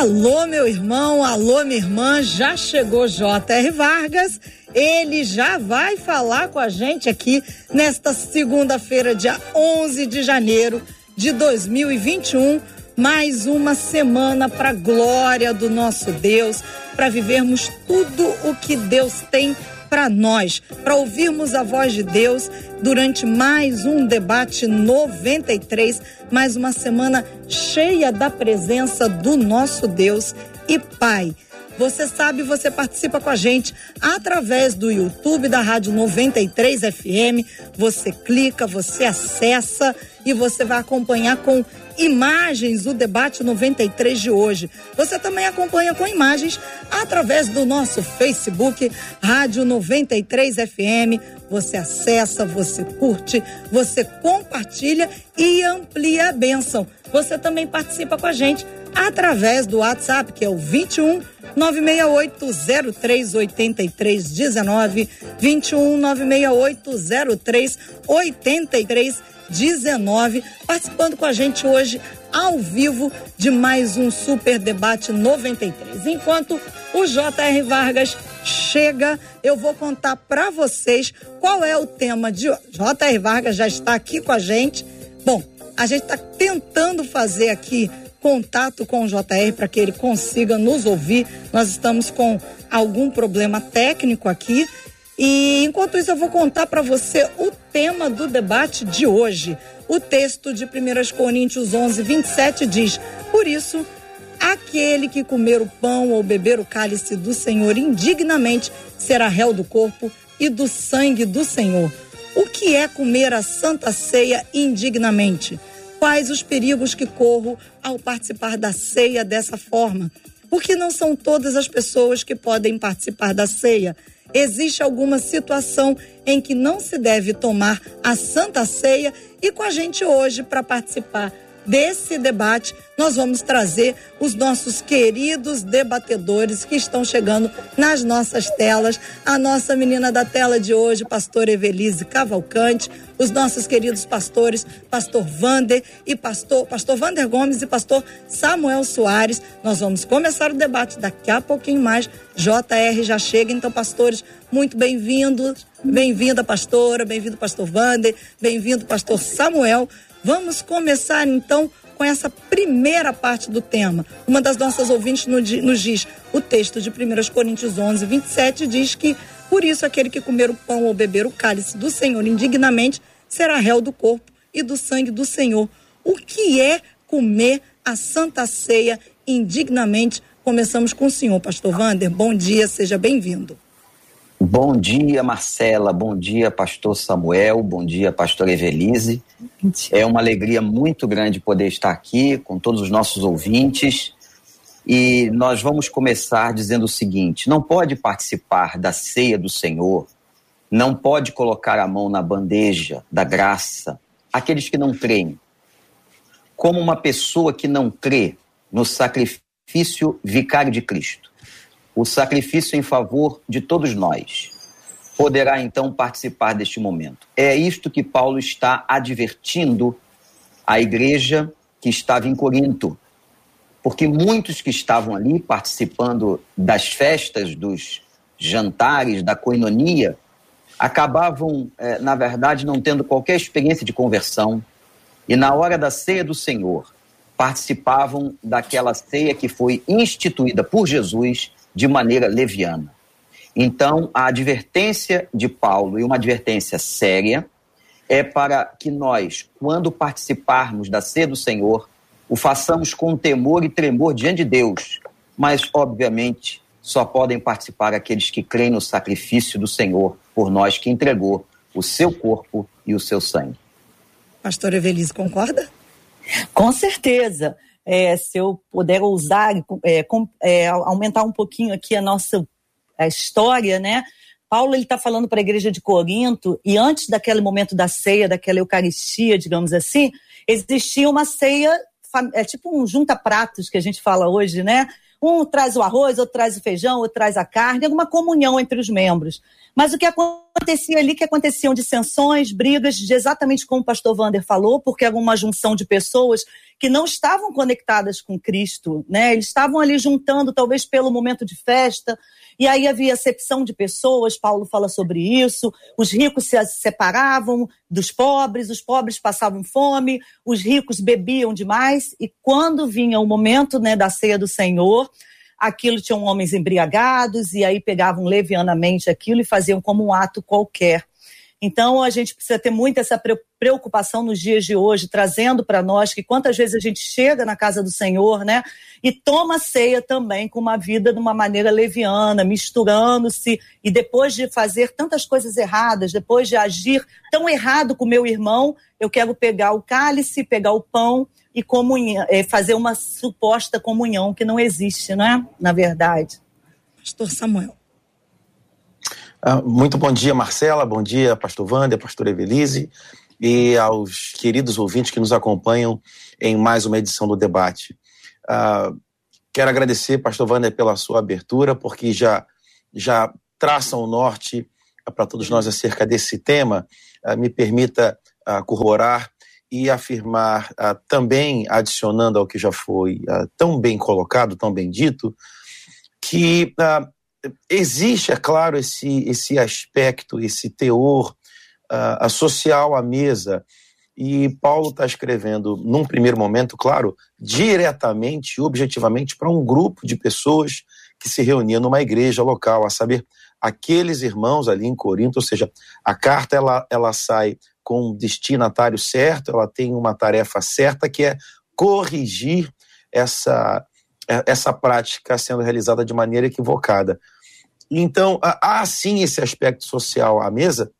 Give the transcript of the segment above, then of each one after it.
Alô, meu irmão, alô, minha irmã, já chegou J.R. Vargas. Ele já vai falar com a gente aqui nesta segunda-feira, dia 11 de janeiro de 2021. Mais uma semana para glória do nosso Deus, para vivermos tudo o que Deus tem para nós, para ouvirmos a voz de Deus durante mais um debate 93, mais uma semana cheia da presença do nosso Deus e Pai. Você sabe, você participa com a gente através do YouTube da Rádio 93 FM. Você clica, você acessa e você vai acompanhar com imagens o debate 93 de hoje. Você também acompanha com imagens através do nosso Facebook, Rádio 93 FM. Você acessa, você curte, você compartilha e amplia a bênção. Você também participa com a gente através do WhatsApp, que é o 21 968 03 83 19 21 968 03 83 19, participando com a gente hoje ao vivo de mais um Super Debate 93. Enquanto o J.R. Vargas chega, eu vou contar para vocês qual é o tema de. J.R. Vargas já está aqui com a gente. Bom, a gente está tentando fazer aqui contato com o JR para que ele consiga nos ouvir. Nós estamos com algum problema técnico aqui e enquanto isso, eu vou contar para você o tema do debate de hoje. O texto de 1 Coríntios 11, 27 diz: Por isso, aquele que comer o pão ou beber o cálice do Senhor indignamente será réu do corpo e do sangue do Senhor. O que é comer a santa ceia indignamente? Quais os perigos que corro ao participar da ceia dessa forma? Porque não são todas as pessoas que podem participar da ceia existe alguma situação em que não se deve tomar a Santa Ceia? E com a gente hoje para participar desse debate, nós vamos trazer os nossos queridos debatedores que estão chegando nas nossas telas. A nossa menina da tela de hoje, pastor Evelise Cavalcante, os nossos queridos pastores, pastor Vander e pastor, pastor Vander Gomes e pastor Samuel Soares. Nós vamos começar o debate daqui a pouquinho mais. JR já chega, então, pastores, muito bem-vindos. Bem-vinda, pastora, bem-vindo, pastor Vander, bem-vindo, pastor Samuel. Vamos começar então com essa primeira parte do tema. Uma das nossas ouvintes nos diz: o texto de 1 Coríntios 11, 27 diz que, por isso, aquele que comer o pão ou beber o cálice do Senhor indignamente será réu do corpo e do sangue do Senhor. O que é comer a santa ceia indignamente? Começamos com o senhor, pastor Vander. Bom dia, seja bem-vindo. Bom dia, Marcela. Bom dia, pastor Samuel. Bom dia, pastor Evelise. É uma alegria muito grande poder estar aqui com todos os nossos ouvintes. E nós vamos começar dizendo o seguinte: não pode participar da ceia do Senhor, não pode colocar a mão na bandeja da graça aqueles que não creem. Como uma pessoa que não crê no sacrifício vicário de Cristo o sacrifício em favor de todos nós. Poderá então participar deste momento. É isto que Paulo está advertindo à igreja que estava em Corinto. Porque muitos que estavam ali participando das festas, dos jantares, da coinonia, acabavam, eh, na verdade, não tendo qualquer experiência de conversão. E na hora da ceia do Senhor, participavam daquela ceia que foi instituída por Jesus de maneira leviana. Então, a advertência de Paulo, e uma advertência séria, é para que nós, quando participarmos da ceia do Senhor, o façamos com temor e tremor diante de Deus. Mas, obviamente, só podem participar aqueles que creem no sacrifício do Senhor por nós que entregou o seu corpo e o seu sangue. Pastora Evelise, concorda? Com certeza é, se eu puder ousar é, com, é, aumentar um pouquinho aqui a nossa a história, né? Paulo ele está falando para a igreja de Corinto e antes daquele momento da ceia, daquela Eucaristia, digamos assim, existia uma ceia, é tipo um junta-pratos que a gente fala hoje, né? Um traz o arroz, outro traz o feijão, outro traz a carne, alguma comunhão entre os membros. Mas o que acontecia ali, que aconteciam dissensões, brigas, exatamente como o pastor Vander falou, porque era uma junção de pessoas que não estavam conectadas com Cristo, né? Eles estavam ali juntando, talvez pelo momento de festa, e aí havia acepção de pessoas, Paulo fala sobre isso. Os ricos se separavam dos pobres, os pobres passavam fome, os ricos bebiam demais. E quando vinha o momento né, da ceia do Senhor, aquilo tinham homens embriagados, e aí pegavam levianamente aquilo e faziam como um ato qualquer. Então, a gente precisa ter muito essa preocupação nos dias de hoje, trazendo para nós que quantas vezes a gente chega na casa do Senhor, né, e toma ceia também com uma vida de uma maneira leviana, misturando-se, e depois de fazer tantas coisas erradas, depois de agir tão errado com meu irmão, eu quero pegar o cálice, pegar o pão e comunhão, é, fazer uma suposta comunhão que não existe, não é? Na verdade. Pastor Samuel. Ah, muito bom dia, Marcela, bom dia, pastor Wander, pastor Evelise e aos queridos ouvintes que nos acompanham em mais uma edição do debate. Uh, quero agradecer, pastor Wander, pela sua abertura, porque já, já traça o norte para todos nós acerca desse tema. Uh, me permita corroborar e afirmar, também adicionando ao que já foi tão bem colocado, tão bem dito, que existe, é claro, esse, esse aspecto, esse teor uh, social à mesa. E Paulo está escrevendo, num primeiro momento, claro, diretamente objetivamente para um grupo de pessoas que se reunia numa igreja local, a saber, aqueles irmãos ali em Corinto, ou seja, a carta ela, ela sai com um destinatário certo, ela tem uma tarefa certa que é corrigir essa essa prática sendo realizada de maneira equivocada. Então, há sim esse aspecto social à mesa,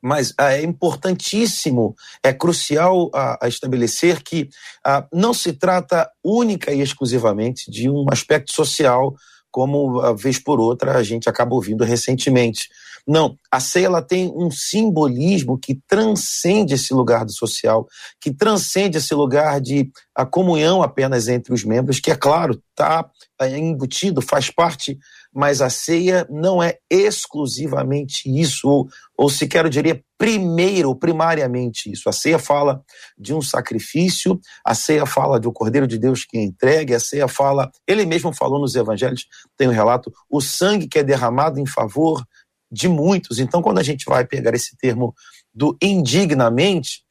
mas é importantíssimo, é crucial a, a estabelecer que a, não se trata única e exclusivamente de um aspecto social, como, a vez por outra, a gente acaba ouvindo recentemente. Não, a ceia ela tem um simbolismo que transcende esse lugar do social, que transcende esse lugar de a comunhão apenas entre os membros, que é claro, está é, embutido, faz parte, mas a ceia não é exclusivamente isso, ou, ou sequer eu diria primeiro primariamente isso. A ceia fala de um sacrifício, a ceia fala um Cordeiro de Deus que é entregue, a ceia fala, ele mesmo falou nos evangelhos, tem um relato, o sangue que é derramado em favor de muitos. Então, quando a gente vai pegar esse termo do indignamente,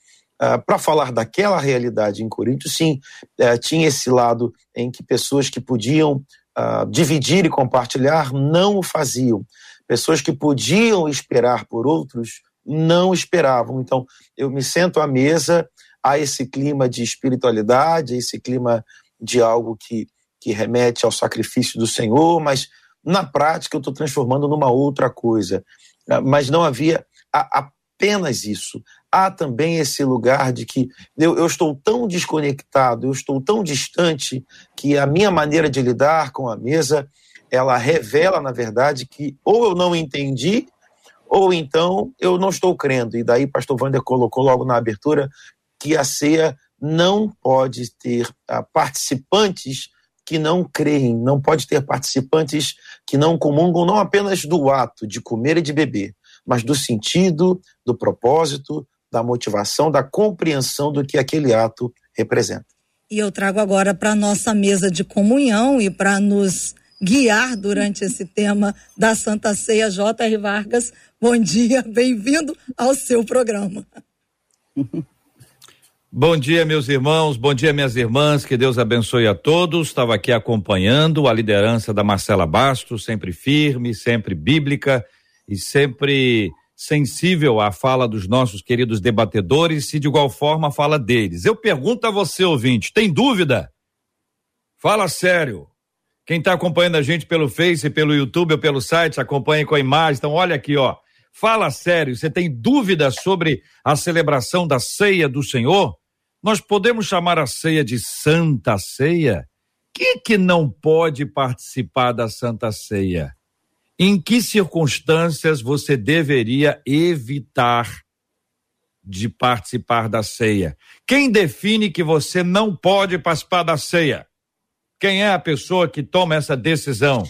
Uh, para falar daquela realidade em Corinto, sim, uh, tinha esse lado em que pessoas que podiam uh, dividir e compartilhar não o faziam. Pessoas que podiam esperar por outros não esperavam. Então, eu me sento à mesa, a esse clima de espiritualidade, esse clima de algo que, que remete ao sacrifício do Senhor, mas na prática, eu estou transformando numa outra coisa. Ah, mas não havia apenas isso. Há também esse lugar de que eu, eu estou tão desconectado, eu estou tão distante, que a minha maneira de lidar com a mesa ela revela, na verdade, que ou eu não entendi, ou então eu não estou crendo. E daí, pastor Wander colocou logo na abertura que a ceia não pode ter uh, participantes que não creem, não pode ter participantes que não comungam não apenas do ato de comer e de beber, mas do sentido, do propósito, da motivação, da compreensão do que aquele ato representa. E eu trago agora para a nossa mesa de comunhão e para nos guiar durante esse tema da Santa Ceia, J.R. Vargas. Bom dia, bem-vindo ao seu programa. Bom dia, meus irmãos, bom dia, minhas irmãs, que Deus abençoe a todos. Estava aqui acompanhando a liderança da Marcela Bastos, sempre firme, sempre bíblica e sempre sensível à fala dos nossos queridos debatedores e, de igual forma, a fala deles. Eu pergunto a você, ouvinte, tem dúvida? Fala sério. Quem está acompanhando a gente pelo Face, pelo YouTube ou pelo site, acompanhe com a imagem. Então, olha aqui, ó. Fala sério, você tem dúvida sobre a celebração da ceia do Senhor? Nós podemos chamar a ceia de Santa Ceia? Quem que não pode participar da Santa Ceia? Em que circunstâncias você deveria evitar de participar da ceia? Quem define que você não pode participar da ceia? Quem é a pessoa que toma essa decisão?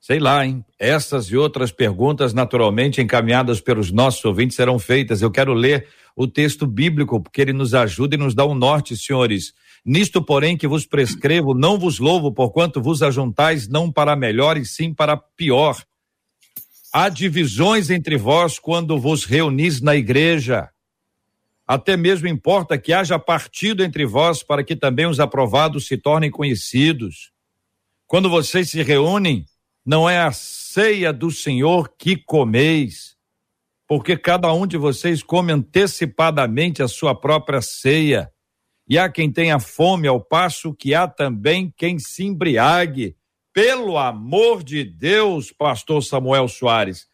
Sei lá, hein? Essas e outras perguntas, naturalmente encaminhadas pelos nossos ouvintes, serão feitas. Eu quero ler o texto bíblico, porque ele nos ajuda e nos dá um norte, senhores. Nisto, porém, que vos prescrevo, não vos louvo, porquanto vos ajuntais não para melhor e sim para pior. Há divisões entre vós quando vos reunis na igreja. Até mesmo importa que haja partido entre vós para que também os aprovados se tornem conhecidos. Quando vocês se reúnem, não é a ceia do Senhor que comeis, porque cada um de vocês come antecipadamente a sua própria ceia. E há quem tenha fome, ao passo que há também quem se embriague. Pelo amor de Deus, pastor Samuel Soares,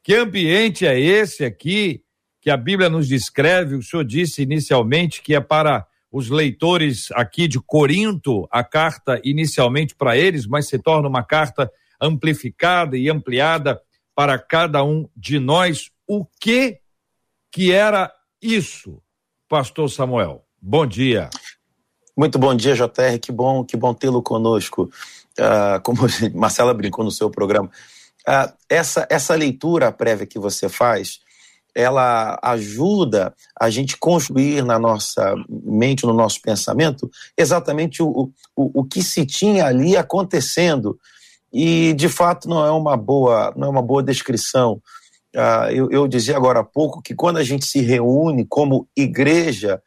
que ambiente é esse aqui que a Bíblia nos descreve? O senhor disse inicialmente que é para os leitores aqui de Corinto, a carta inicialmente para eles, mas se torna uma carta amplificada e ampliada para cada um de nós. O que que era isso, pastor Samuel? Bom dia. Muito bom dia, JR. Que bom, que bom tê-lo conosco. Uh, como Marcela brincou no seu programa, uh, essa, essa leitura prévia que você faz, ela ajuda a gente construir na nossa mente, no nosso pensamento, exatamente o, o, o que se tinha ali acontecendo. E, de fato, não é uma boa, não é uma boa descrição. Uh, eu, eu dizia agora há pouco que quando a gente se reúne como igreja,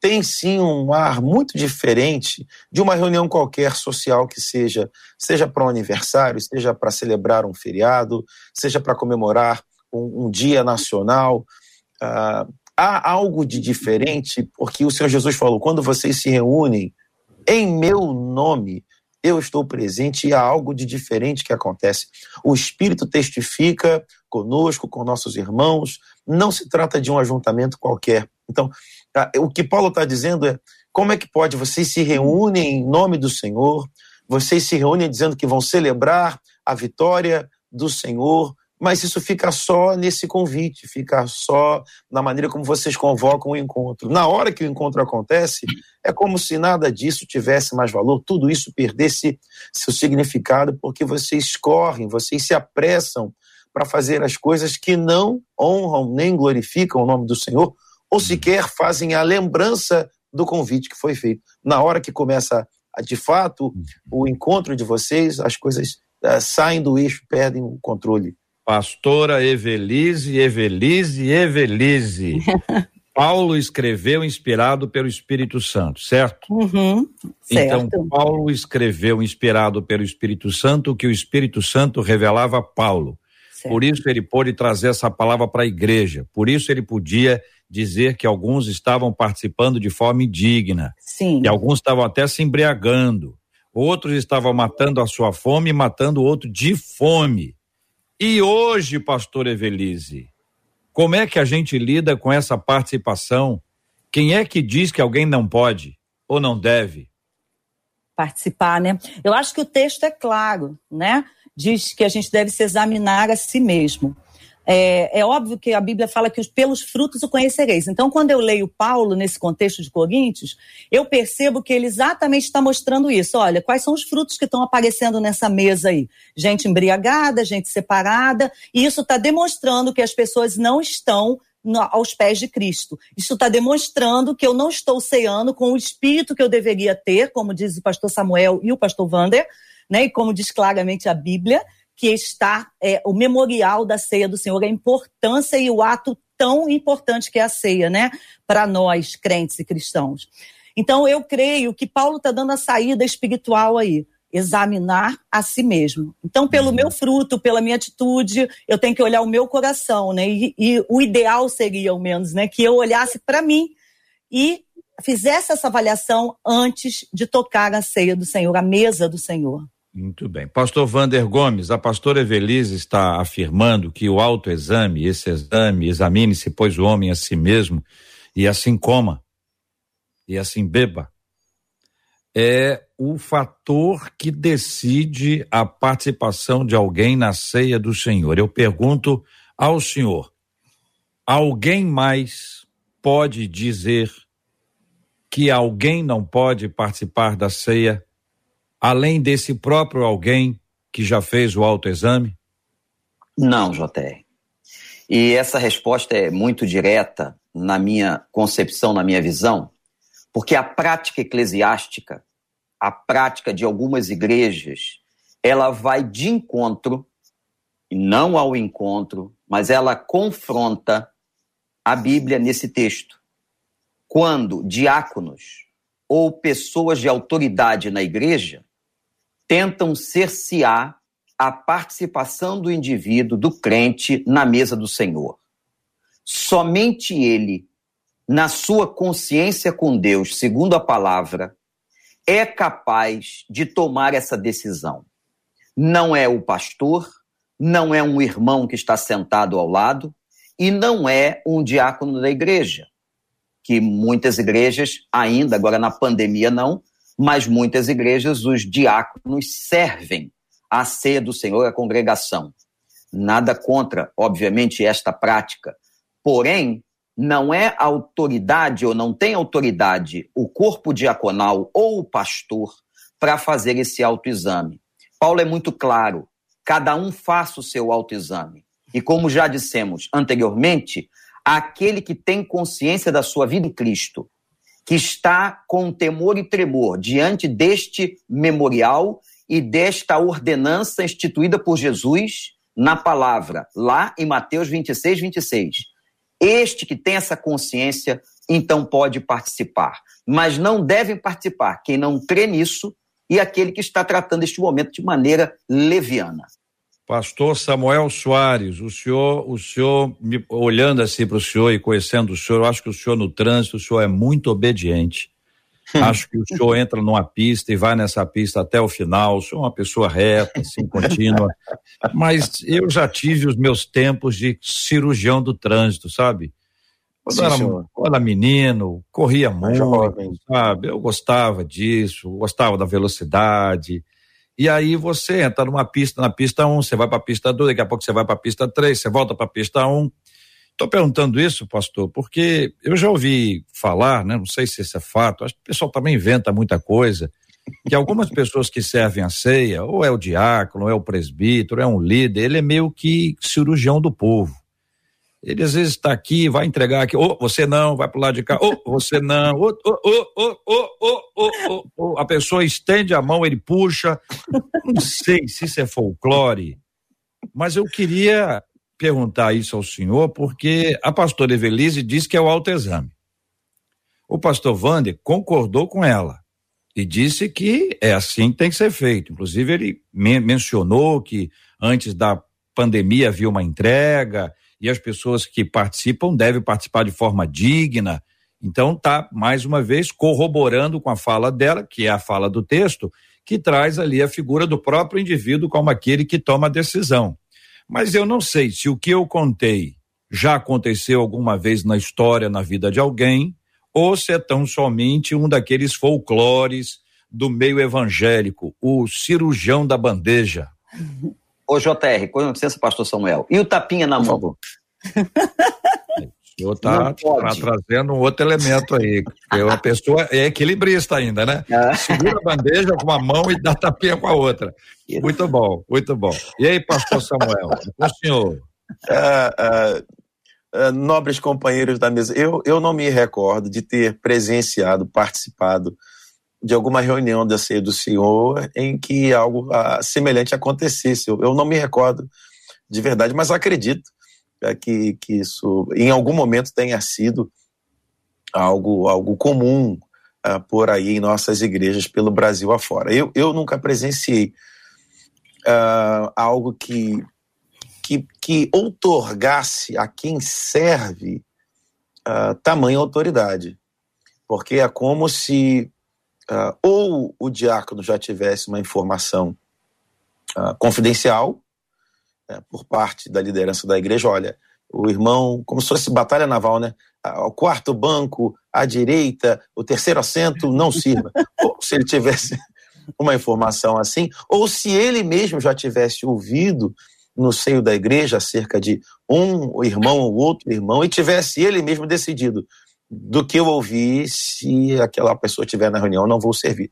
tem sim um ar muito diferente de uma reunião qualquer social que seja, seja para um aniversário, seja para celebrar um feriado, seja para comemorar um, um, dia nacional. Uh, há algo de diferente, porque o Senhor Jesus falou: quando vocês se reúnem em meu nome, eu estou presente e há algo de diferente que acontece. O Espírito testifica conosco, com nossos irmãos, não se trata de um ajuntamento qualquer. Então? O que Paulo está dizendo é como é que pode vocês se reúnem em nome do Senhor, vocês se reúnem dizendo que vão celebrar a vitória do Senhor, mas isso fica só nesse convite, fica só na maneira como vocês convocam o encontro. Na hora que o encontro acontece, é como se nada disso tivesse mais valor, tudo isso perdesse seu significado, porque vocês correm, vocês se apressam para fazer as coisas que não honram nem glorificam o nome do Senhor, ou sequer fazem a lembrança do convite que foi feito. Na hora que começa, de fato, o encontro de vocês, as coisas uh, saem do eixo, perdem o controle. Pastora Evelise, Evelise, Evelise. Paulo escreveu inspirado pelo Espírito Santo, certo? Uhum, certo? Então, Paulo escreveu inspirado pelo Espírito Santo, que o Espírito Santo revelava a Paulo. Certo. Por isso ele pôde trazer essa palavra para a igreja. Por isso ele podia dizer que alguns estavam participando de forma indigna. Sim. E alguns estavam até se embriagando. Outros estavam matando a sua fome e matando o outro de fome. E hoje, pastor Evelise, como é que a gente lida com essa participação? Quem é que diz que alguém não pode ou não deve? Participar, né? Eu acho que o texto é claro, né? Diz que a gente deve se examinar a si mesmo. É, é, óbvio que a Bíblia fala que os, pelos frutos o conhecereis. Então, quando eu leio Paulo nesse contexto de Coríntios, eu percebo que ele exatamente está mostrando isso. Olha, quais são os frutos que estão aparecendo nessa mesa aí? Gente embriagada, gente separada, e isso está demonstrando que as pessoas não estão aos pés de Cristo. Isso está demonstrando que eu não estou ceando com o espírito que eu deveria ter, como diz o pastor Samuel e o pastor Wander, né, e como diz claramente a Bíblia que está é, o memorial da ceia do Senhor, a importância e o ato tão importante que é a ceia, né, para nós, crentes e cristãos. Então, eu creio que Paulo está dando a saída espiritual aí, examinar a si mesmo. Então, pelo uhum. meu fruto, pela minha atitude, eu tenho que olhar o meu coração, né, e, e o ideal seria, ao menos, né, que eu olhasse para mim e fizesse essa avaliação antes de tocar a ceia do Senhor, a mesa do Senhor. Muito bem. Pastor Vander Gomes, a pastora Evelise está afirmando que o autoexame, esse exame, examine-se, pois o homem a si mesmo, e assim coma, e assim beba, é o fator que decide a participação de alguém na ceia do Senhor? Eu pergunto ao senhor: alguém mais pode dizer que alguém não pode participar da ceia, além desse próprio alguém que já fez o autoexame? Não, JR. E essa resposta é muito direta na minha concepção, na minha visão, porque a prática eclesiástica, a prática de algumas igrejas, ela vai de encontro, e não ao encontro, mas ela confronta a Bíblia nesse texto. Quando diáconos ou pessoas de autoridade na igreja tentam cercear a participação do indivíduo, do crente, na mesa do Senhor. Somente ele, na sua consciência com Deus, segundo a palavra, é capaz de tomar essa decisão. Não é o pastor, não é um irmão que está sentado ao lado e não é um diácono da igreja, que muitas igrejas ainda, agora na pandemia não, mas muitas igrejas os diáconos servem a ceia do Senhor, a congregação. Nada contra, obviamente, esta prática. Porém, não é autoridade ou não tem autoridade o corpo diaconal ou o pastor para fazer esse autoexame. Paulo é muito claro: cada um faça o seu autoexame. E como já dissemos anteriormente, aquele que tem consciência da sua vida em Cristo, que está com temor e tremor diante deste memorial e desta ordenança instituída por Jesus na palavra, lá em Mateus 26, 26. Este que tem essa consciência, então pode participar. Mas não devem participar quem não crê nisso e aquele que está tratando este momento de maneira leviana. Pastor Samuel Soares, o senhor, o senhor, me, olhando assim para o senhor e conhecendo o senhor, eu acho que o senhor no trânsito, o senhor é muito obediente. Acho que o senhor entra numa pista e vai nessa pista até o final. O senhor é uma pessoa reta, assim, contínua. Mas eu já tive os meus tempos de cirurgião do trânsito, sabe? Quando, Sim, era, quando era menino, corria muito, jovem. sabe? Eu gostava disso, gostava da velocidade. E aí você entra numa pista, na pista 1, um, você vai para a pista 2, daqui a pouco você vai para a pista 3, você volta para a pista 1. Um. Estou perguntando isso, pastor, porque eu já ouvi falar, né, não sei se isso é fato, acho que o pessoal também inventa muita coisa, que algumas pessoas que servem a ceia, ou é o diácono, ou é o presbítero, é um líder, ele é meio que cirurgião do povo. Ele às vezes está aqui, vai entregar aqui, ou oh, você não, vai para o lado de cá, ou oh, você não, ou oh, oh, a pessoa estende a mão, ele puxa. Não sei se isso é folclore, mas eu queria perguntar isso ao senhor, porque a pastora Evelise disse que é o autoexame. O pastor Wander concordou com ela e disse que é assim que tem que ser feito. Inclusive, ele men mencionou que antes da pandemia havia uma entrega e as pessoas que participam devem participar de forma digna. Então, tá mais uma vez corroborando com a fala dela, que é a fala do texto, que traz ali a figura do próprio indivíduo como aquele que toma a decisão. Mas eu não sei se o que eu contei já aconteceu alguma vez na história, na vida de alguém, ou se é tão somente um daqueles folclores do meio evangélico, o cirurgião da bandeja. Ô, JR, com licença, pastor Samuel. E o tapinha na mão? O senhor está tá trazendo um outro elemento aí. Porque uma pessoa é equilibrista ainda, né? É. Segura a bandeja com uma mão e dá tapinha com a outra. Muito bom, muito bom. E aí, pastor Samuel, o senhor? Uh, uh, uh, nobres companheiros da mesa, eu, eu não me recordo de ter presenciado, participado de alguma reunião da ceia do Senhor em que algo semelhante acontecesse. Eu, não me recordo de verdade, mas acredito é, que, que isso em algum momento tenha sido algo, algo comum uh, por aí em nossas igrejas pelo Brasil afora. Eu, eu nunca presenciei uh, algo que, que, que outorgasse a quem serve tamanha autoridade, porque é como se ou o diácono já tivesse uma informação confidencial é, por parte da liderança da igreja, olha, o irmão, como se fosse batalha naval, né? O quarto banco, à direita, o terceiro assento não sirva. Ou, se ele tivesse uma informação assim, ou se ele mesmo já tivesse ouvido no seio da igreja acerca de um irmão ou outro irmão e tivesse ele mesmo decidido do que eu ouvi, se aquela pessoa estiver na reunião, não vou servir.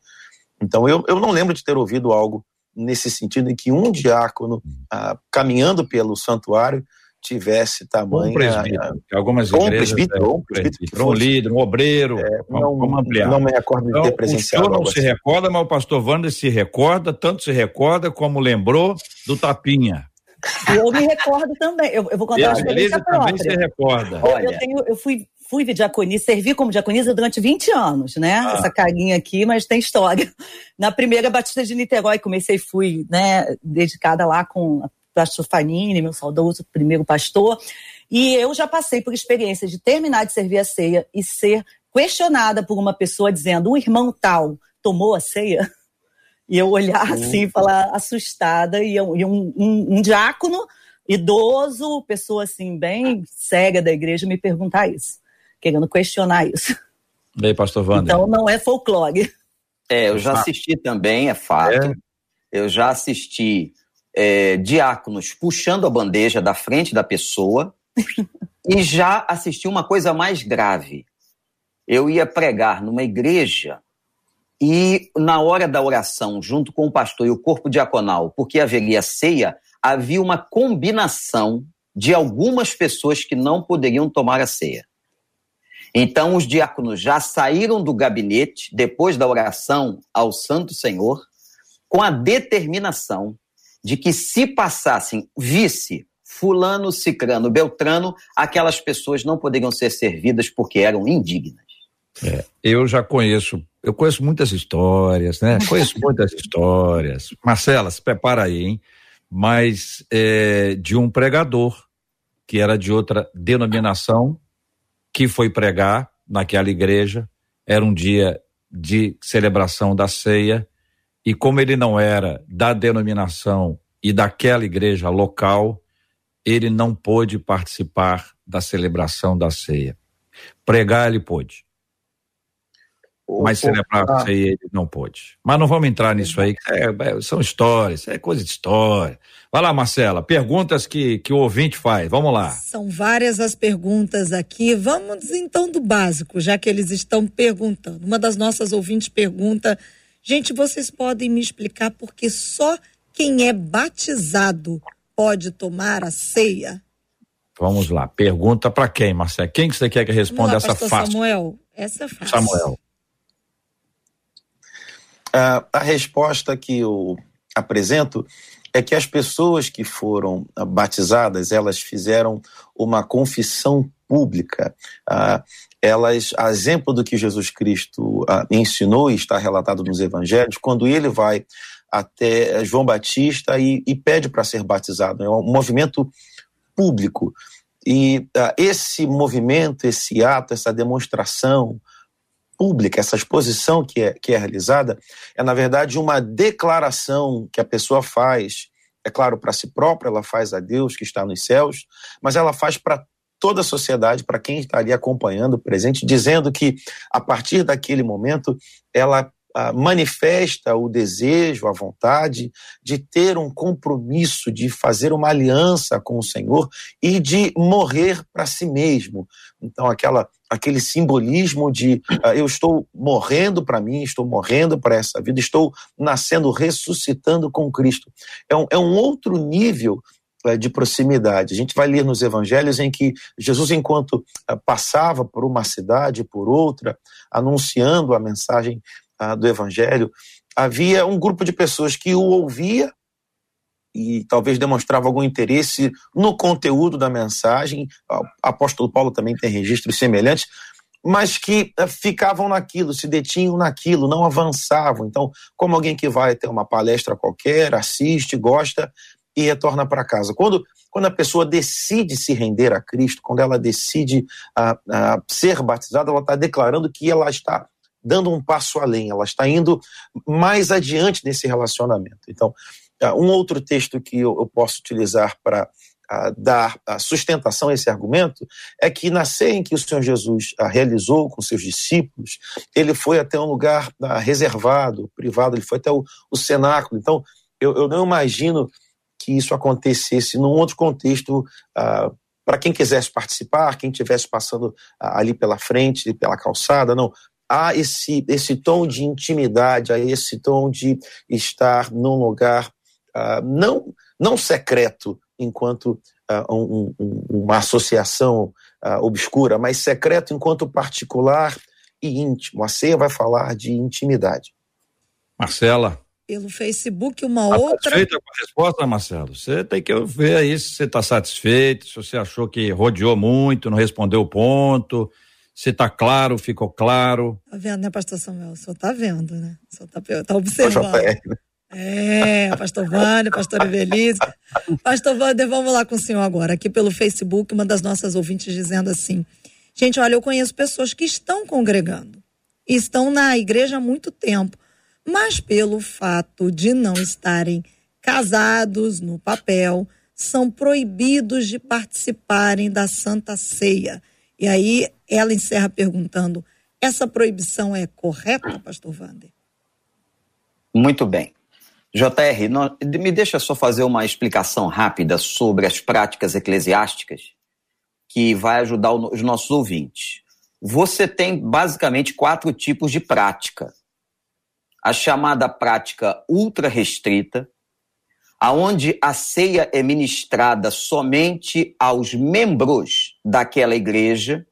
Então eu, eu não lembro de ter ouvido algo nesse sentido em que um diácono ah, caminhando pelo santuário tivesse tamanho. Um presbítero, algumas igrejas. Um presbítero, é, um, presbítero, um líder, um obreiro. É, não, vamos ampliar. Não me recordo de então, ter presenciado. O senhor não se assim. recorda, mas o pastor Wander se recorda, tanto se recorda como lembrou do Tapinha. Eu me recordo também. Eu, eu vou contar uma experiência própria. também se recorda. Olha. Eu, tenho, eu fui fui diaconisa, servi como diaconisa durante 20 anos, né? Ah. Essa carinha aqui, mas tem história. Na primeira Batista de Niterói, comecei, fui, né, dedicada lá com pastor Fanini, meu saudoso primeiro pastor. E eu já passei por experiência de terminar de servir a ceia e ser questionada por uma pessoa dizendo: o irmão tal tomou a ceia? E eu olhar assim, falar assustada, e, eu, e um, um, um diácono idoso, pessoa assim, bem cega da igreja, me perguntar isso, querendo questionar isso. E aí, pastor Wander? Então não é folclore. É, eu já assisti também, é fato. É. Eu já assisti é, diáconos puxando a bandeja da frente da pessoa e já assisti uma coisa mais grave. Eu ia pregar numa igreja e na hora da oração, junto com o pastor e o corpo diaconal, porque haveria ceia, havia uma combinação de algumas pessoas que não poderiam tomar a ceia. Então, os diáconos já saíram do gabinete, depois da oração ao Santo Senhor, com a determinação de que se passassem vice, fulano, cicrano, beltrano, aquelas pessoas não poderiam ser servidas porque eram indignas. É, eu já conheço, eu conheço muitas histórias, né? Conheço muitas histórias. Marcela, se prepara aí, hein? Mas é, de um pregador que era de outra denominação, que foi pregar naquela igreja, era um dia de celebração da ceia, e como ele não era da denominação e daquela igreja local, ele não pôde participar da celebração da ceia. Pregar ele pôde. Mas celebrar a ceia ele não pôde. Mas não vamos entrar nisso aí, é, é, são histórias, é coisa de história. Vai lá, Marcela, perguntas que, que o ouvinte faz, vamos lá. São várias as perguntas aqui, vamos então do básico, já que eles estão perguntando. Uma das nossas ouvintes pergunta Gente, vocês podem me explicar por que só quem é batizado pode tomar a ceia? Vamos lá. Pergunta para quem, Marcelo? Quem que você quer que responda lá, essa fácil? Samuel, essa é fácil. Samuel. A resposta que eu apresento é que as pessoas que foram batizadas, elas fizeram uma confissão pública. Uh, elas, a exemplo do que Jesus Cristo ah, ensinou e está relatado nos evangelhos, quando ele vai até João Batista e, e pede para ser batizado. É um movimento público. E ah, esse movimento, esse ato, essa demonstração pública, essa exposição que é, que é realizada, é na verdade uma declaração que a pessoa faz, é claro, para si própria, ela faz a Deus que está nos céus, mas ela faz para toda a sociedade, para quem está ali acompanhando o presente, dizendo que a partir daquele momento ela ah, manifesta o desejo, a vontade de ter um compromisso, de fazer uma aliança com o Senhor e de morrer para si mesmo. Então, aquela, aquele simbolismo de uh, eu estou morrendo para mim, estou morrendo para essa vida, estou nascendo, ressuscitando com Cristo. É um, é um outro nível é, de proximidade. A gente vai ler nos evangelhos em que Jesus, enquanto é, passava por uma cidade, por outra, anunciando a mensagem do evangelho, havia um grupo de pessoas que o ouvia e talvez demonstrava algum interesse no conteúdo da mensagem. O apóstolo Paulo também tem registros semelhantes, mas que é, ficavam naquilo, se detinham naquilo, não avançavam. Então, como alguém que vai ter uma palestra qualquer, assiste, gosta, e retorna para casa. Quando, quando a pessoa decide se render a Cristo, quando ela decide a, a ser batizada, ela está declarando que ela está dando um passo além, ela está indo mais adiante nesse relacionamento. Então, um outro texto que eu, eu posso utilizar para ah, dar a sustentação a esse argumento é que na ceia em que o Senhor Jesus ah, realizou com seus discípulos, ele foi até um lugar ah, reservado, privado, ele foi até o, o cenáculo. Então, eu, eu, não imagino que isso acontecesse num outro contexto para quem quisesse participar, quem estivesse passando ali pela frente, pela calçada, não. Há esse, esse tom de intimidade, há esse tom de estar num lugar não, não secreto, enquanto uh, um, um, uma associação uh, obscura, mas secreto enquanto particular e íntimo. A ceia vai falar de intimidade. Marcela. Pelo Facebook, uma tá outra. Satisfeita com a resposta, Marcelo? Você tem que ver aí se você está satisfeito, se você achou que rodeou muito, não respondeu o ponto, se está claro, ficou claro. Tá vendo, né, pastor Samuel? O senhor tá vendo, né? O senhor tá, tá observando. É, né? É, pastor Wander, pastor Evelise. Pastor Wander, vamos lá com o senhor agora. Aqui pelo Facebook, uma das nossas ouvintes dizendo assim: Gente, olha, eu conheço pessoas que estão congregando estão na igreja há muito tempo, mas pelo fato de não estarem casados no papel, são proibidos de participarem da Santa Ceia. E aí ela encerra perguntando: essa proibição é correta, pastor Wander? Muito bem. JR, me deixa só fazer uma explicação rápida sobre as práticas eclesiásticas que vai ajudar os nossos ouvintes. Você tem basicamente quatro tipos de prática. A chamada prática ultra restrita, aonde a ceia é ministrada somente aos membros daquela igreja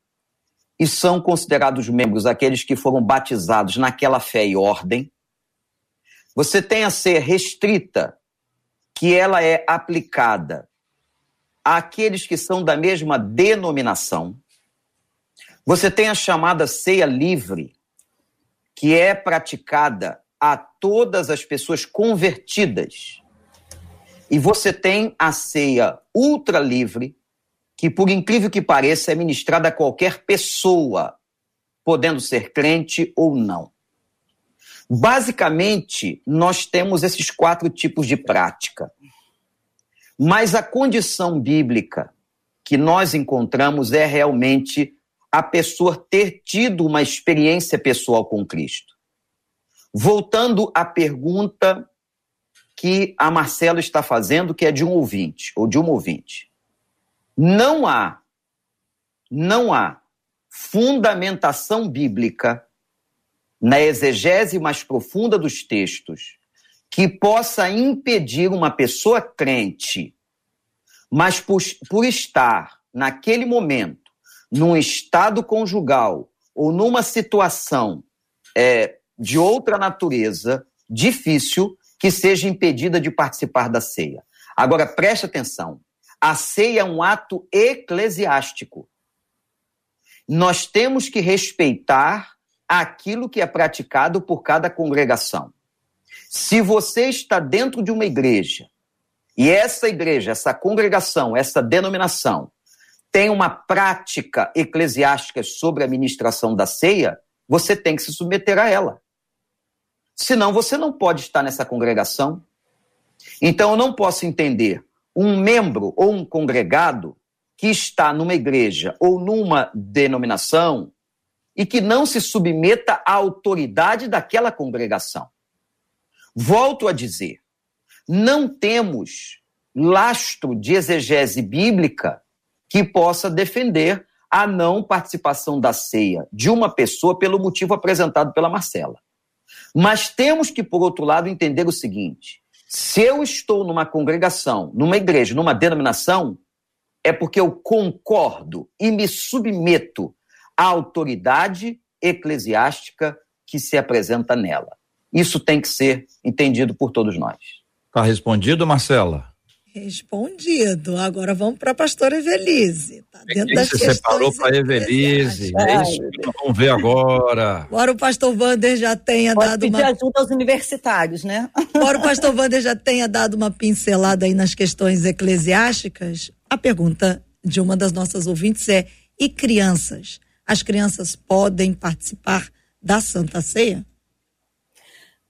e são considerados membros aqueles que foram batizados naquela fé e ordem você tem a ser restrita, que ela é aplicada àqueles que são da mesma denominação. Você tem a chamada ceia livre, que é praticada a todas as pessoas convertidas. E você tem a ceia ultra livre, que, por incrível que pareça, é ministrada a qualquer pessoa, podendo ser crente ou não. Basicamente, nós temos esses quatro tipos de prática. Mas a condição bíblica que nós encontramos é realmente a pessoa ter tido uma experiência pessoal com Cristo. Voltando à pergunta que a Marcela está fazendo, que é de um ouvinte, ou de uma ouvinte. Não há, não há fundamentação bíblica na exegese mais profunda dos textos que possa impedir uma pessoa crente, mas por, por estar naquele momento num estado conjugal ou numa situação é, de outra natureza difícil que seja impedida de participar da ceia. Agora preste atenção: a ceia é um ato eclesiástico. Nós temos que respeitar aquilo que é praticado por cada congregação. Se você está dentro de uma igreja e essa igreja, essa congregação, essa denominação tem uma prática eclesiástica sobre a ministração da ceia, você tem que se submeter a ela. Senão você não pode estar nessa congregação. Então eu não posso entender um membro ou um congregado que está numa igreja ou numa denominação e que não se submeta à autoridade daquela congregação. Volto a dizer, não temos lastro de exegese bíblica que possa defender a não participação da ceia de uma pessoa pelo motivo apresentado pela Marcela. Mas temos que, por outro lado, entender o seguinte: se eu estou numa congregação, numa igreja, numa denominação, é porque eu concordo e me submeto a autoridade eclesiástica que se apresenta nela. Isso tem que ser entendido por todos nós. Está respondido, Marcela? Respondido. Agora vamos para a pastora Evelise. Tá dentro das você separou para Evelise. É isso que vamos ver agora. Agora o pastor Vander já tenha Pode dado pedir uma. ajuda aos universitários, né? Agora o pastor Vander já tenha dado uma pincelada aí nas questões eclesiásticas. A pergunta de uma das nossas ouvintes é: e crianças? As crianças podem participar da Santa Ceia?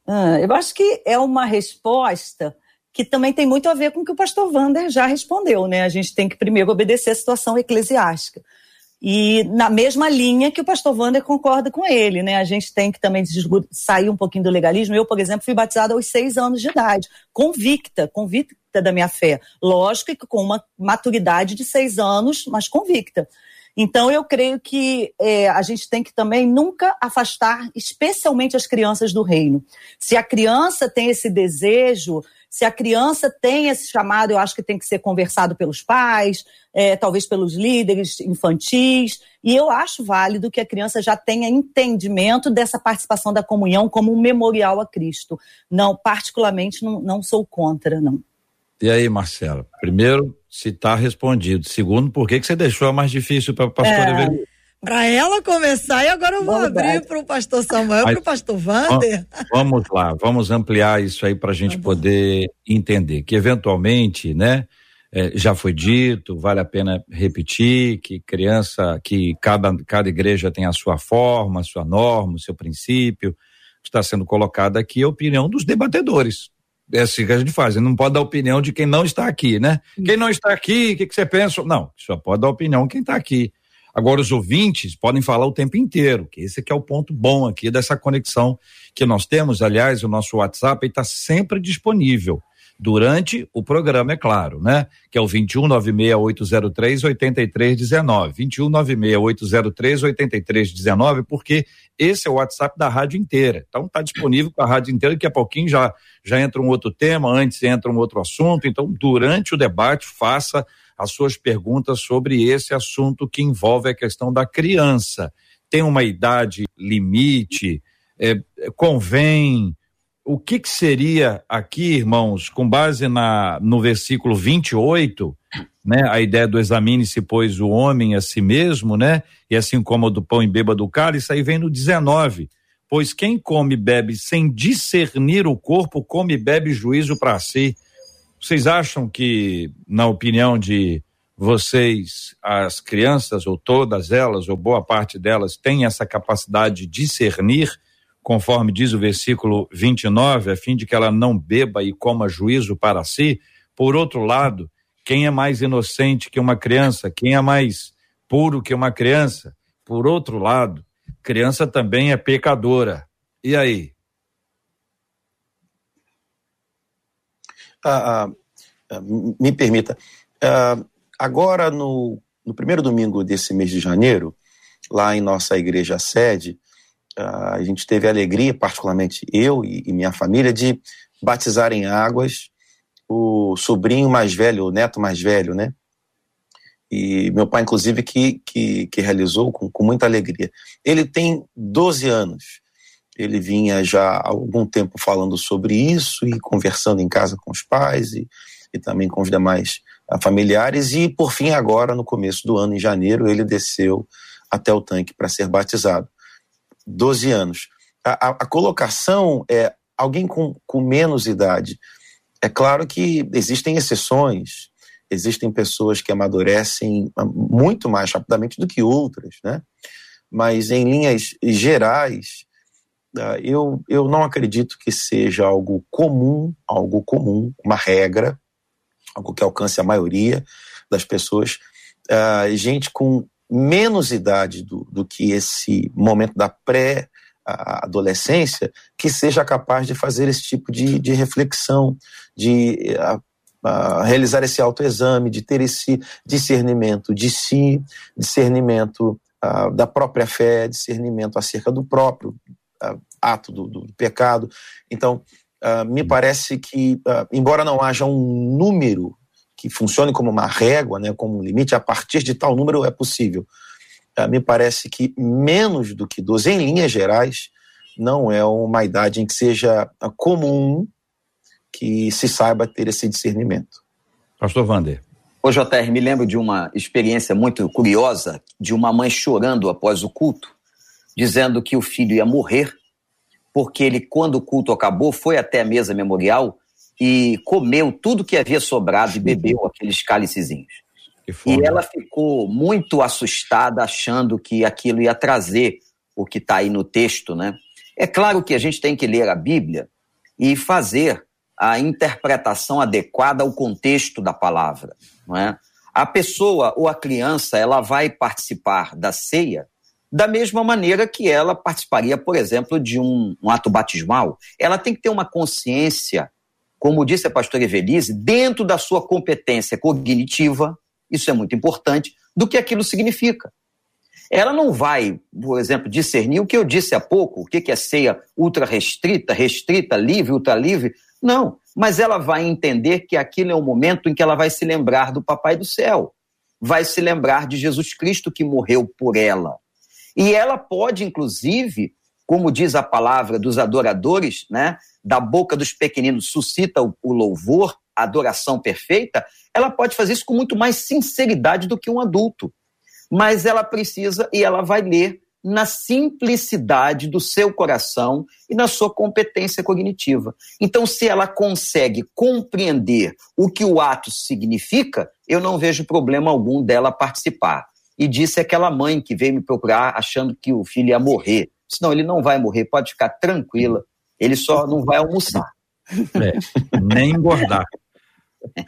Ah, eu acho que é uma resposta que também tem muito a ver com o que o pastor Wander já respondeu, né? A gente tem que primeiro obedecer a situação eclesiástica. E na mesma linha que o pastor Wander concorda com ele, né? A gente tem que também sair um pouquinho do legalismo. Eu, por exemplo, fui batizada aos seis anos de idade, convicta, convicta da minha fé. Lógico que com uma maturidade de seis anos, mas convicta. Então, eu creio que é, a gente tem que também nunca afastar, especialmente as crianças do reino. Se a criança tem esse desejo, se a criança tem esse chamado, eu acho que tem que ser conversado pelos pais, é, talvez pelos líderes infantis. E eu acho válido que a criança já tenha entendimento dessa participação da comunhão como um memorial a Cristo. Não, particularmente, não, não sou contra, não. E aí, Marcela? Primeiro, se está respondido. Segundo, por que, que você deixou a mais difícil para a pastora é. Para ela começar, e agora eu vou abrir para o pastor Samuel, para o pastor Wander. Vamos lá, vamos ampliar isso aí para a gente tá poder entender. Que eventualmente, né, é, já foi dito, vale a pena repetir, que criança, que cada, cada igreja tem a sua forma, a sua norma, o seu princípio. Está sendo colocada aqui a opinião dos debatedores é assim que a gente faz. não pode dar opinião de quem não está aqui, né? Quem não está aqui, o que, que você pensa? Não, só pode dar opinião quem está aqui. Agora, os ouvintes podem falar o tempo inteiro, que esse que é o ponto bom aqui dessa conexão que nós temos. Aliás, o nosso WhatsApp está sempre disponível durante o programa, é claro, né? Que é o 21 96803 8319. 21 96803 8319, porque esse é o WhatsApp da rádio inteira. Então tá disponível para a rádio inteira, daqui a pouquinho já já entra um outro tema, antes entra um outro assunto. Então, durante o debate, faça as suas perguntas sobre esse assunto que envolve a questão da criança. Tem uma idade limite? É, convém o que, que seria aqui, irmãos, com base na, no versículo 28, né? A ideia do examine-se, pois, o homem a si mesmo, né? E assim como do pão e beba do cálice, aí vem no 19. Pois quem come e bebe sem discernir o corpo, come e bebe juízo para si. Vocês acham que, na opinião de vocês, as crianças, ou todas elas, ou boa parte delas, têm essa capacidade de discernir? Conforme diz o versículo 29, a fim de que ela não beba e coma juízo para si. Por outro lado, quem é mais inocente que uma criança? Quem é mais puro que uma criança? Por outro lado, criança também é pecadora. E aí? Ah, ah, ah me permita. Ah, agora, no, no primeiro domingo desse mês de janeiro, lá em nossa igreja sede, a gente teve a alegria, particularmente eu e, minha família, de batizar em águas o sobrinho mais velho, o neto mais velho, né? E meu pai, inclusive, que, que, que realizou com, com muita alegria. Ele tem 12 anos. Ele vinha já há algum tempo falando sobre isso e conversando em casa com os pais e, e também com os demais uh, familiares. E, por fim, agora, no começo do ano, em janeiro, ele desceu até o tanque para ser batizado. 12 anos. A, a, a colocação é alguém com, com menos idade. É claro que existem exceções, existem pessoas que amadurecem muito mais rapidamente do que outras, né? Mas em linhas gerais, ah, eu, eu não acredito que seja algo comum, algo comum, uma regra, algo que alcance a maioria das pessoas. Uh, gente com menos idade do, do que esse momento da pré-adolescência que seja capaz de fazer esse tipo de, de reflexão, de a, a realizar esse autoexame, de ter esse discernimento de si, discernimento a, da própria fé, discernimento acerca do próprio ato do, do, pecado. Então, me parece que, embora não haja um número que funcione como uma régua, né, como um limite, a partir de tal número é possível. Uh, me parece que menos do que 12, em linhas gerais, não é uma idade em que seja comum que se saiba ter esse discernimento. Pastor Vander. Ô, JR, me lembro de uma experiência muito curiosa de uma mãe chorando após o culto, dizendo que o filho ia morrer, porque ele, quando o culto acabou, foi até a mesa memorial e comeu tudo que havia sobrado e bebeu aqueles cálicezinhos. E ela ficou muito assustada, achando que aquilo ia trazer o que está aí no texto, né? É claro que a gente tem que ler a Bíblia e fazer a interpretação adequada ao contexto da palavra, não é? A pessoa ou a criança, ela vai participar da ceia da mesma maneira que ela participaria, por exemplo, de um, um ato batismal. Ela tem que ter uma consciência, como disse a pastora Evelise, dentro da sua competência cognitiva, isso é muito importante, do que aquilo significa. Ela não vai, por exemplo, discernir o que eu disse há pouco, o que é ceia ultra restrita, restrita, livre, ultra livre. Não, mas ela vai entender que aquilo é o momento em que ela vai se lembrar do Papai do Céu, vai se lembrar de Jesus Cristo que morreu por ela. E ela pode, inclusive, como diz a palavra dos adoradores, né, da boca dos pequeninos suscita o, o louvor, a adoração perfeita, ela pode fazer isso com muito mais sinceridade do que um adulto mas ela precisa e ela vai ler na simplicidade do seu coração e na sua competência cognitiva. Então, se ela consegue compreender o que o ato significa, eu não vejo problema algum dela participar. E disse aquela mãe que veio me procurar achando que o filho ia morrer. Senão ele não vai morrer, pode ficar tranquila, ele só não vai almoçar. É, nem engordar.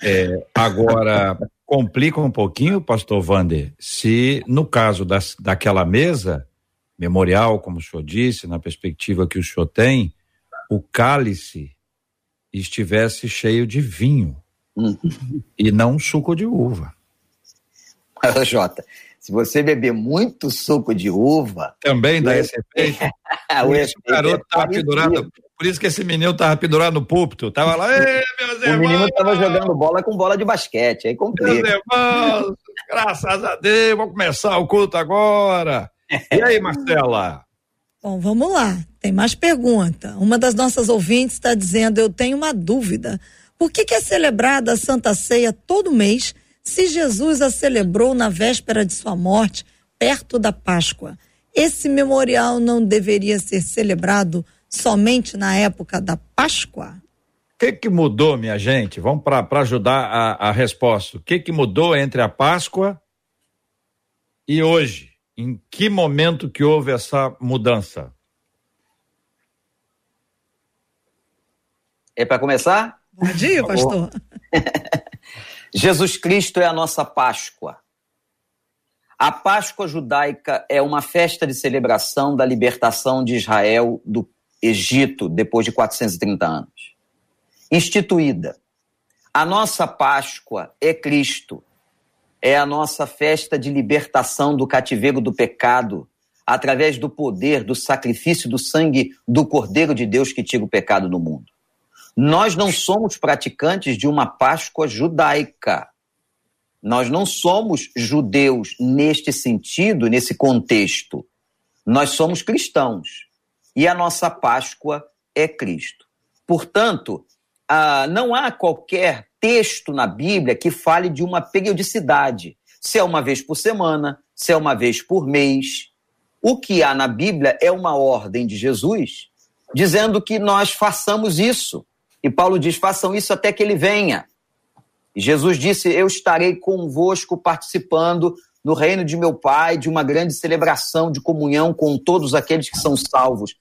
É, agora, complica um pouquinho, pastor Vander, se no caso das, daquela mesa memorial, como o senhor disse, na perspectiva que o senhor tem, o cálice estivesse cheio de vinho uhum. e não suco de uva. Jota, se você beber muito suco de uva. Também dá esse efeito. o efeito garoto é tá pendurado por isso que esse menino tava pendurado no púlpito. Tava lá, Ei, meus irmãos. O menino tava jogando bola com bola de basquete. Aí complica. Meus irmãos, graças a Deus, vamos começar o culto agora. E aí, Marcela? Bom, vamos lá. Tem mais pergunta. Uma das nossas ouvintes está dizendo: Eu tenho uma dúvida. Por que, que é celebrada a Santa Ceia todo mês se Jesus a celebrou na véspera de sua morte, perto da Páscoa? Esse memorial não deveria ser celebrado somente na época da Páscoa? O que, que mudou, minha gente? Vamos para ajudar a, a resposta. O que, que mudou entre a Páscoa e hoje? Em que momento que houve essa mudança? É para começar? Bom dia, pastor. Jesus Cristo é a nossa Páscoa. A Páscoa judaica é uma festa de celebração da libertação de Israel do Egito depois de 430 anos. Instituída. A nossa Páscoa é Cristo. É a nossa festa de libertação do cativeiro do pecado, através do poder, do sacrifício do sangue do Cordeiro de Deus que tira o pecado do mundo. Nós não somos praticantes de uma Páscoa judaica. Nós não somos judeus neste sentido, nesse contexto. Nós somos cristãos e a nossa Páscoa é Cristo. Portanto, ah, não há qualquer texto na Bíblia que fale de uma periodicidade, se é uma vez por semana, se é uma vez por mês. O que há na Bíblia é uma ordem de Jesus dizendo que nós façamos isso. E Paulo diz: façam isso até que ele venha. E Jesus disse: Eu estarei convosco participando no reino de meu Pai, de uma grande celebração de comunhão com todos aqueles que são salvos.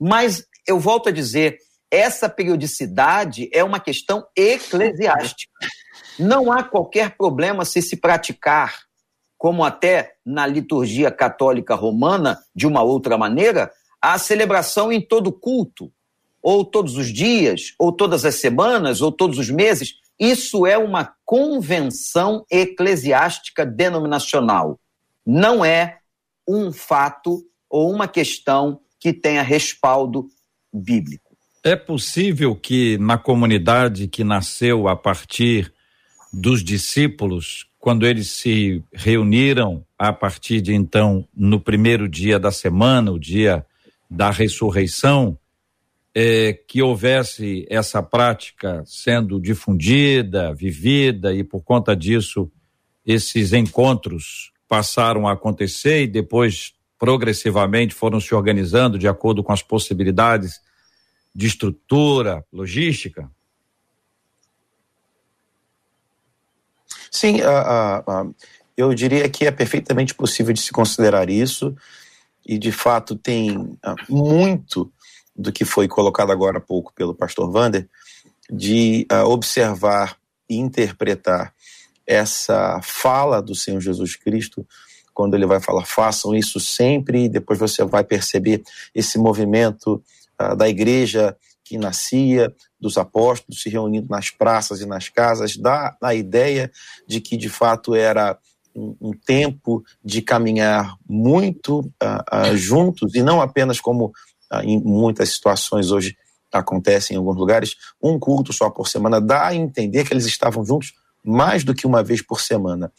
Mas eu volto a dizer, essa periodicidade é uma questão eclesiástica. Não há qualquer problema se se praticar, como até na liturgia católica romana, de uma outra maneira, a celebração em todo culto, ou todos os dias, ou todas as semanas, ou todos os meses. Isso é uma convenção eclesiástica denominacional. Não é um fato ou uma questão que tenha respaldo bíblico. É possível que na comunidade que nasceu a partir dos discípulos, quando eles se reuniram a partir de então, no primeiro dia da semana, o dia da ressurreição, é, que houvesse essa prática sendo difundida, vivida, e por conta disso, esses encontros passaram a acontecer e depois, progressivamente, foram se organizando de acordo com as possibilidades de estrutura, logística? Sim, uh, uh, uh, eu diria que é perfeitamente possível de se considerar isso, e de fato tem muito do que foi colocado agora há pouco pelo pastor Vander, de uh, observar e interpretar essa fala do Senhor Jesus Cristo, quando ele vai falar, façam isso sempre, e depois você vai perceber esse movimento uh, da igreja que nascia, dos apóstolos se reunindo nas praças e nas casas, dá a ideia de que de fato era um, tempo de caminhar muito uh, uh, juntos, e não apenas como em muitas situações hoje acontecem em alguns lugares, um culto só por semana, dá a entender que eles estavam juntos mais do que uma vez por semana.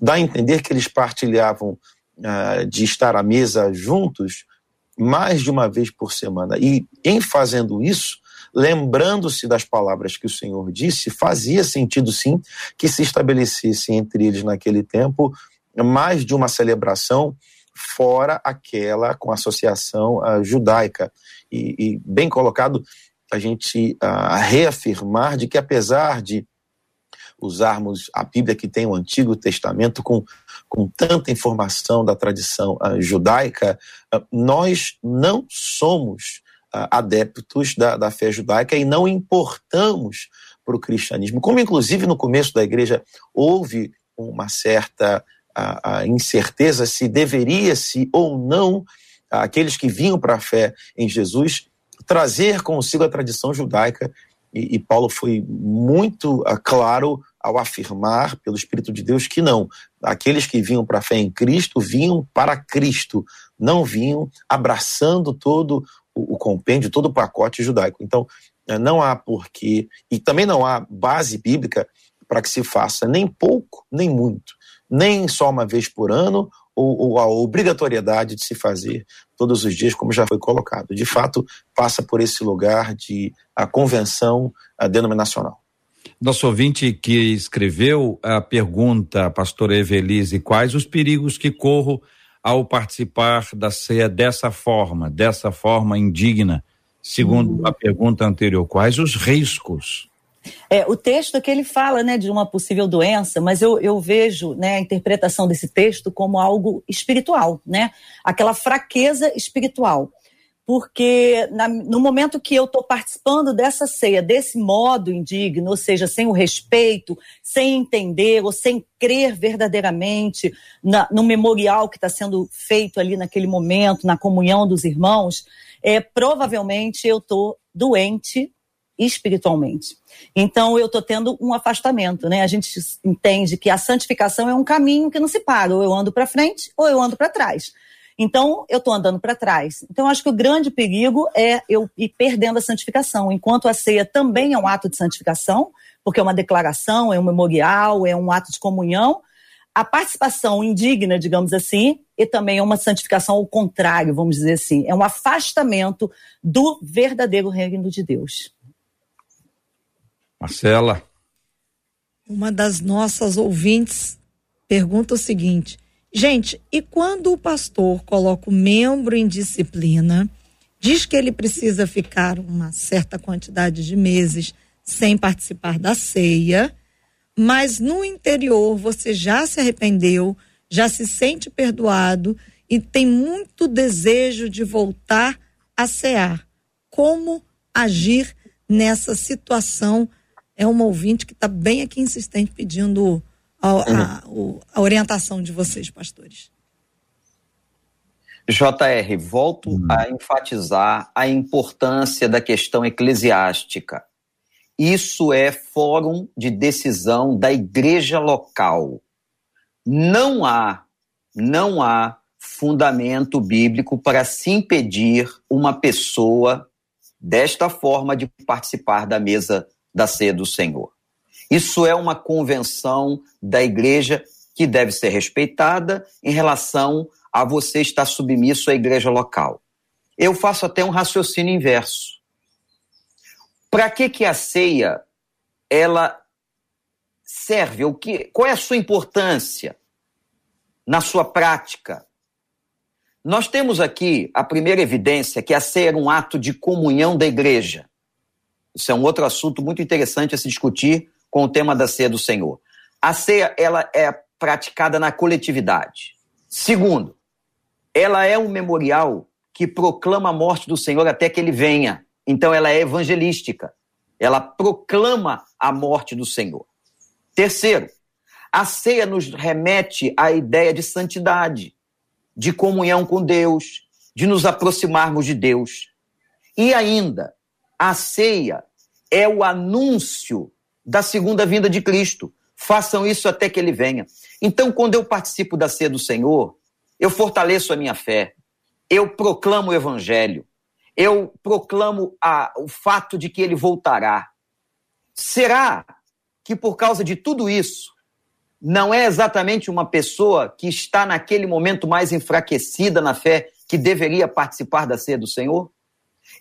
Dá a entender que eles partilhavam uh, de estar à mesa juntos mais de uma vez por semana. E em fazendo isso, lembrando-se das palavras que o Senhor disse, fazia sentido sim que se estabelecesse entre eles naquele tempo mais de uma celebração fora aquela com a associação uh, judaica. E, e, bem colocado, a gente uh, reafirmar de que apesar de usarmos a Bíblia que tem o Antigo Testamento com, com tanta informação da tradição uh, judaica, uh, nós não somos uh, adeptos da, da fé judaica e não importamos para o cristianismo. Como, inclusive, no começo da igreja houve uma certa a, incerteza se deveria-se ou não aqueles que vinham para a fé em Jesus trazer consigo a tradição judaica. E, e Paulo foi muito uh, claro ao afirmar, pelo Espírito de Deus, que não. Aqueles que vinham para a fé em Cristo vinham para Cristo, não vinham abraçando todo o, o compêndio, todo o pacote judaico. Então, uh, não há porquê, e também não há base bíblica para que se faça nem pouco, nem muito, nem só uma vez por ano ou, ou, a obrigatoriedade de se fazer todos os dias, como já foi colocado. De fato, passa por esse lugar de a convenção a denominacional. Nosso ouvinte que escreveu a pergunta, pastor Evelise, quais os perigos que corro ao participar da ceia dessa forma, dessa forma indigna? Segundo a pergunta anterior, quais os riscos? É, o texto que ele fala né, de uma possível doença, mas eu, eu vejo né, a interpretação desse texto como algo espiritual, né? aquela fraqueza espiritual. Porque na, no momento que eu estou participando dessa ceia, desse modo indigno, ou seja, sem o respeito, sem entender ou sem crer verdadeiramente na, no memorial que está sendo feito ali naquele momento, na comunhão dos irmãos, é, provavelmente eu estou doente espiritualmente. Então eu estou tendo um afastamento, né? A gente entende que a santificação é um caminho que não se para, ou eu ando para frente ou eu ando para trás. Então eu estou andando para trás. Então acho que o grande perigo é eu ir perdendo a santificação, enquanto a ceia também é um ato de santificação, porque é uma declaração, é um memorial, é um ato de comunhão. A participação indigna, digamos assim, e também é uma santificação ao contrário, vamos dizer assim, é um afastamento do verdadeiro reino de Deus. Marcela. Uma das nossas ouvintes pergunta o seguinte: gente, e quando o pastor coloca o membro em disciplina, diz que ele precisa ficar uma certa quantidade de meses sem participar da ceia, mas no interior você já se arrependeu, já se sente perdoado e tem muito desejo de voltar a cear. Como agir nessa situação? É uma ouvinte que está bem aqui insistente pedindo a, a, uhum. a, orientação de vocês, pastores. JR, volto uhum. a enfatizar a importância da questão eclesiástica. Isso é fórum de decisão da igreja local. Não há, não há fundamento bíblico para se impedir uma pessoa desta forma de participar da mesa da ceia do Senhor. Isso é uma convenção da igreja que deve ser respeitada em relação a você estar submisso à igreja local. Eu faço até um raciocínio inverso. Para que que a ceia ela serve? O que, qual é a sua importância na sua prática? Nós temos aqui a primeira evidência que a ceia era um ato de comunhão da igreja. Isso é um outro assunto muito interessante a se discutir com o tema da ceia do Senhor. A ceia, ela é praticada na coletividade. Segundo, ela é um memorial que proclama a morte do Senhor até que ele venha. Então ela é evangelística. ela proclama a morte do Senhor. Terceiro, a ceia nos remete à ideia de santidade, de comunhão com Deus, de nos aproximarmos de Deus. E ainda, a ceia é o anúncio da segunda vinda de Cristo. Façam isso até que ele venha. Então, quando eu participo da ceia do Senhor, eu fortaleço a minha fé, eu proclamo o evangelho, eu proclamo a, o fato de que ele voltará. Será que por causa de tudo isso, não é exatamente uma pessoa que está naquele momento mais enfraquecida na fé que deveria participar da ceia do Senhor?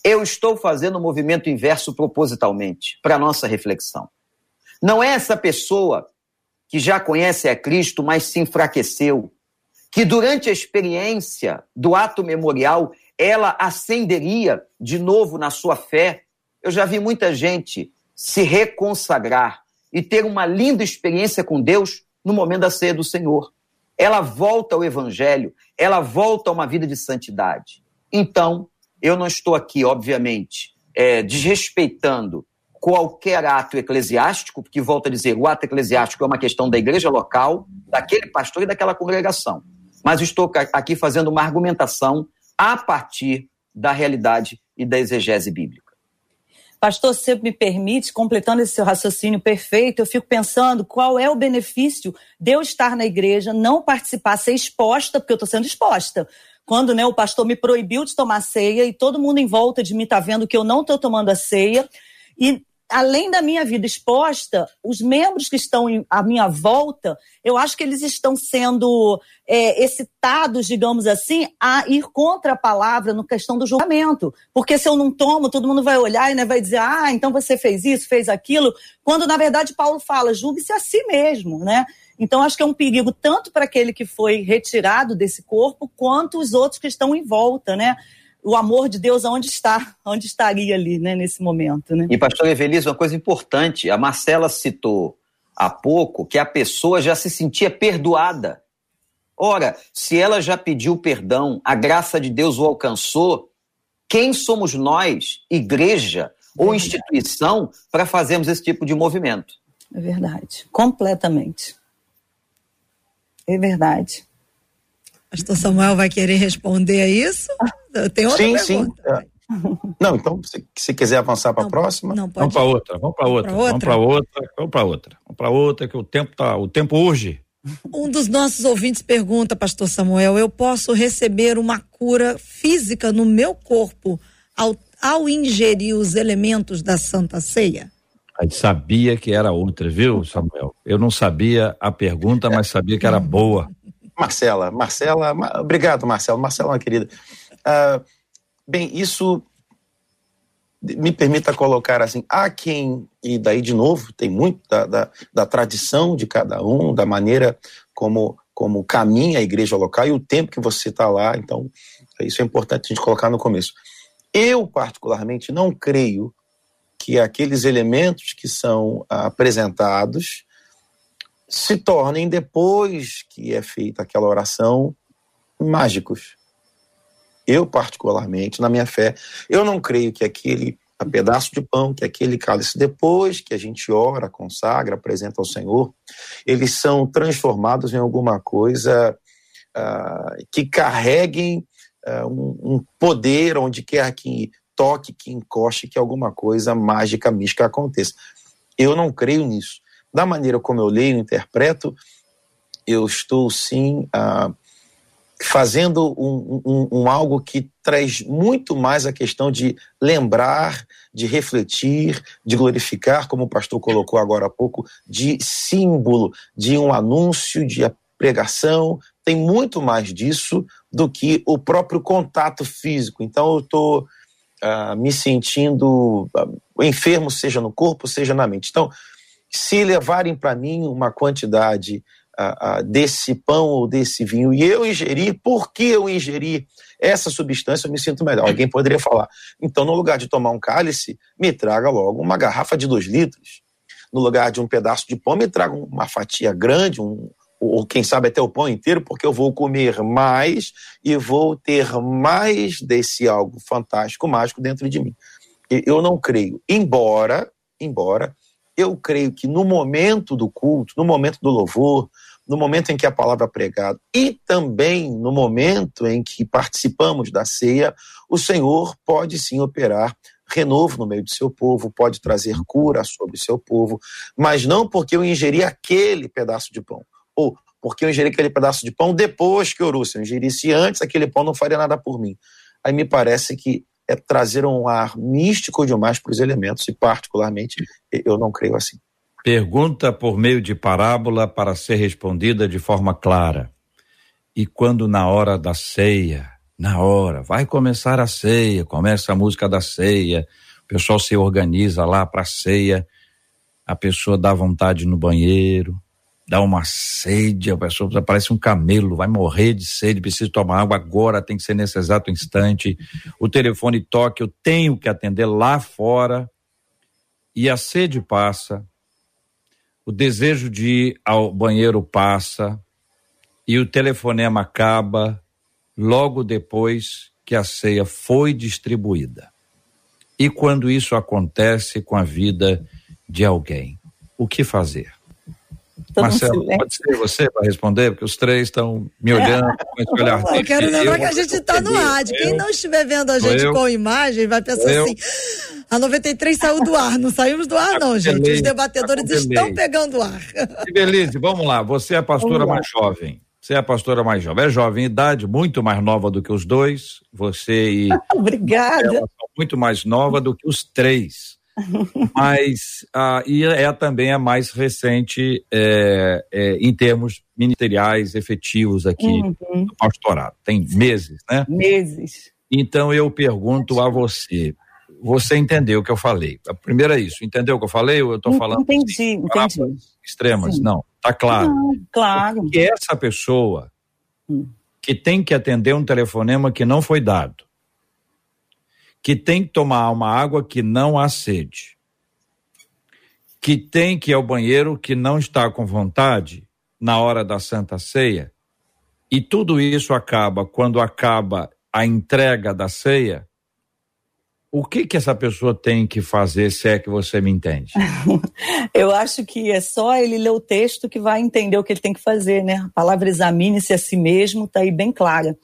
Eu estou fazendo o um movimento inverso propositalmente, para nossa reflexão. Não é essa pessoa que já conhece a Cristo, mas se enfraqueceu, que durante a experiência do ato memorial ela ascenderia de novo na sua fé. Eu já vi muita gente se reconsagrar e ter uma linda experiência com Deus no momento da ceia do Senhor. Ela volta ao Evangelho, ela volta a uma vida de santidade. Então, eu não estou aqui, obviamente, é, desrespeitando qualquer ato eclesiástico, porque, volto a dizer, o ato eclesiástico é uma questão da igreja local, daquele pastor e daquela congregação. Mas estou aqui fazendo uma argumentação a partir da realidade e da exegese bíblica. Pastor, se me permite, completando esse seu raciocínio perfeito, eu fico pensando qual é o benefício de eu estar na igreja, não participar, ser exposta, porque eu estou sendo exposta. Quando né, o pastor me proibiu de tomar ceia e todo mundo em volta de mim está vendo que eu não estou tomando a ceia, e além da minha vida exposta, os membros que estão à minha volta, eu acho que eles estão sendo é, excitados, digamos assim, a ir contra a palavra no questão do julgamento. Porque se eu não tomo, todo mundo vai olhar e né, vai dizer, ah, então você fez isso, fez aquilo, quando na verdade Paulo fala, julgue-se a si mesmo, né? Então, acho que é um perigo tanto para aquele que foi retirado desse corpo, quanto os outros que estão em volta, né? O amor de Deus aonde está, onde estaria ali, né, nesse momento, né? E pastor Evelise, uma coisa importante, a Marcela citou há pouco que a pessoa já se sentia perdoada. Ora, se ela já pediu perdão, a graça de Deus o alcançou, quem somos nós, igreja ou instituição, para fazermos esse tipo de movimento? É verdade, completamente. É verdade. Pastor Samuel vai querer responder a isso? Tem outra sim, pergunta. Sim, é. Não, então, se, se quiser avançar para a próxima. Não, vamos para outra, vamos para outra, vamos para outra, vamos para outra, vamos para outra, que o tempo tá, o tempo urge. Um dos nossos ouvintes pergunta, Pastor Samuel, eu posso receber uma cura física no meu corpo ao, ao ingerir os elementos da Santa Ceia? A gente sabia que era outra, viu, Samuel? Eu não sabia a pergunta, mas sabia que era boa. Marcela, Marcela, obrigado, Marcela. Marcela, uma querida. Uh, bem, isso me permita colocar assim: há quem, e daí de novo, tem muito da, da, da tradição de cada um, da maneira como, como caminha a igreja local e o tempo que você está lá. Então, isso é importante a gente colocar no começo. Eu, particularmente, não creio que aqueles elementos que são apresentados se tornem, depois que é feita aquela oração, mágicos. Eu, particularmente, na minha fé, eu não creio que aquele pedaço de pão, que aquele cálice, depois que a gente ora, consagra, apresenta ao Senhor, eles são transformados em alguma coisa uh, que carreguem uh, um, um, poder onde quer que toque, que encoste, que alguma coisa mágica, mística aconteça. Eu não creio nisso da maneira como eu leio e interpreto, eu estou sim ah, fazendo um, um, um, algo que traz muito mais a questão de lembrar, de refletir, de glorificar, como o pastor colocou agora há pouco, de símbolo, de um anúncio, de pregação. Tem muito mais disso do que o próprio contato físico. Então eu estou ah, me sentindo ah, enfermo, seja no corpo, seja na mente. Então, se levarem para mim uma quantidade desse pão ou desse vinho e eu ingerir, porque eu ingeri essa substância, eu me sinto melhor. Alguém poderia falar, então no lugar de tomar um cálice, me traga logo uma garrafa de dois litros. No lugar de um pedaço de pão, me traga uma fatia grande, um, ou quem sabe até o pão inteiro, porque eu vou comer mais e vou ter mais desse algo fantástico, mágico dentro de mim. Eu não creio, embora embora eu creio que no momento do culto, no momento do louvor, no momento em que a palavra é pregada e também no momento em que participamos da ceia, o Senhor pode sim operar renovo no meio do seu povo, pode trazer cura sobre o seu povo, mas não porque eu ingeri aquele pedaço de pão, ou porque eu ingeri aquele pedaço de pão depois que orou. Se eu ingerisse antes, aquele pão não faria nada por mim. Aí me parece que é trazer um ar místico demais para os elementos, e particularmente eu não creio assim. Pergunta por meio de parábola para ser respondida de forma clara. E quando na hora da ceia, na hora, vai começar a ceia, começa a música da ceia, o pessoal se organiza lá para a ceia, a pessoa dá vontade no banheiro, dá uma sede, a pessoa parece um camelo, vai morrer de sede, precisa tomar água agora, tem que ser nesse exato instante. O telefone toca, eu tenho que atender lá fora. E a sede passa, o desejo de ir ao banheiro passa e o telefonema acaba logo depois que a ceia foi distribuída. E quando isso acontece com a vida de alguém, o que fazer? Todo Marcelo, pode ser você para responder, porque os três estão me olhando com esse olhar. Eu quero lembrar que a gente está no rádio. Quem não estiver vendo a gente com imagem vai pensar eu. assim: a 93 saiu do ar. Não saímos do ar, não, gente. Os debatedores estão pegando ar. Belize, vamos lá. Você é a pastora mais jovem. Você é a pastora mais jovem. É jovem em idade, muito mais nova do que os dois. Você e. Obrigada. muito mais nova do que os três. Mas ah, e é também a mais recente é, é, em termos ministeriais efetivos aqui uhum. do pastorado. Tem meses, né? Meses. Então eu pergunto a você, você entendeu o que eu falei? A primeira é isso, entendeu o que eu falei? Ou eu estou falando entendi, assim, entendi. extremas? Sim. Não, tá claro. Não, claro. Porque essa pessoa hum. que tem que atender um telefonema que não foi dado, que tem que tomar uma água que não há sede, que tem que ir ao banheiro que não está com vontade na hora da Santa Ceia, e tudo isso acaba quando acaba a entrega da ceia, o que que essa pessoa tem que fazer, se é que você me entende? Eu acho que é só ele ler o texto que vai entender o que ele tem que fazer, né? A palavra examine-se a si mesmo está aí bem clara.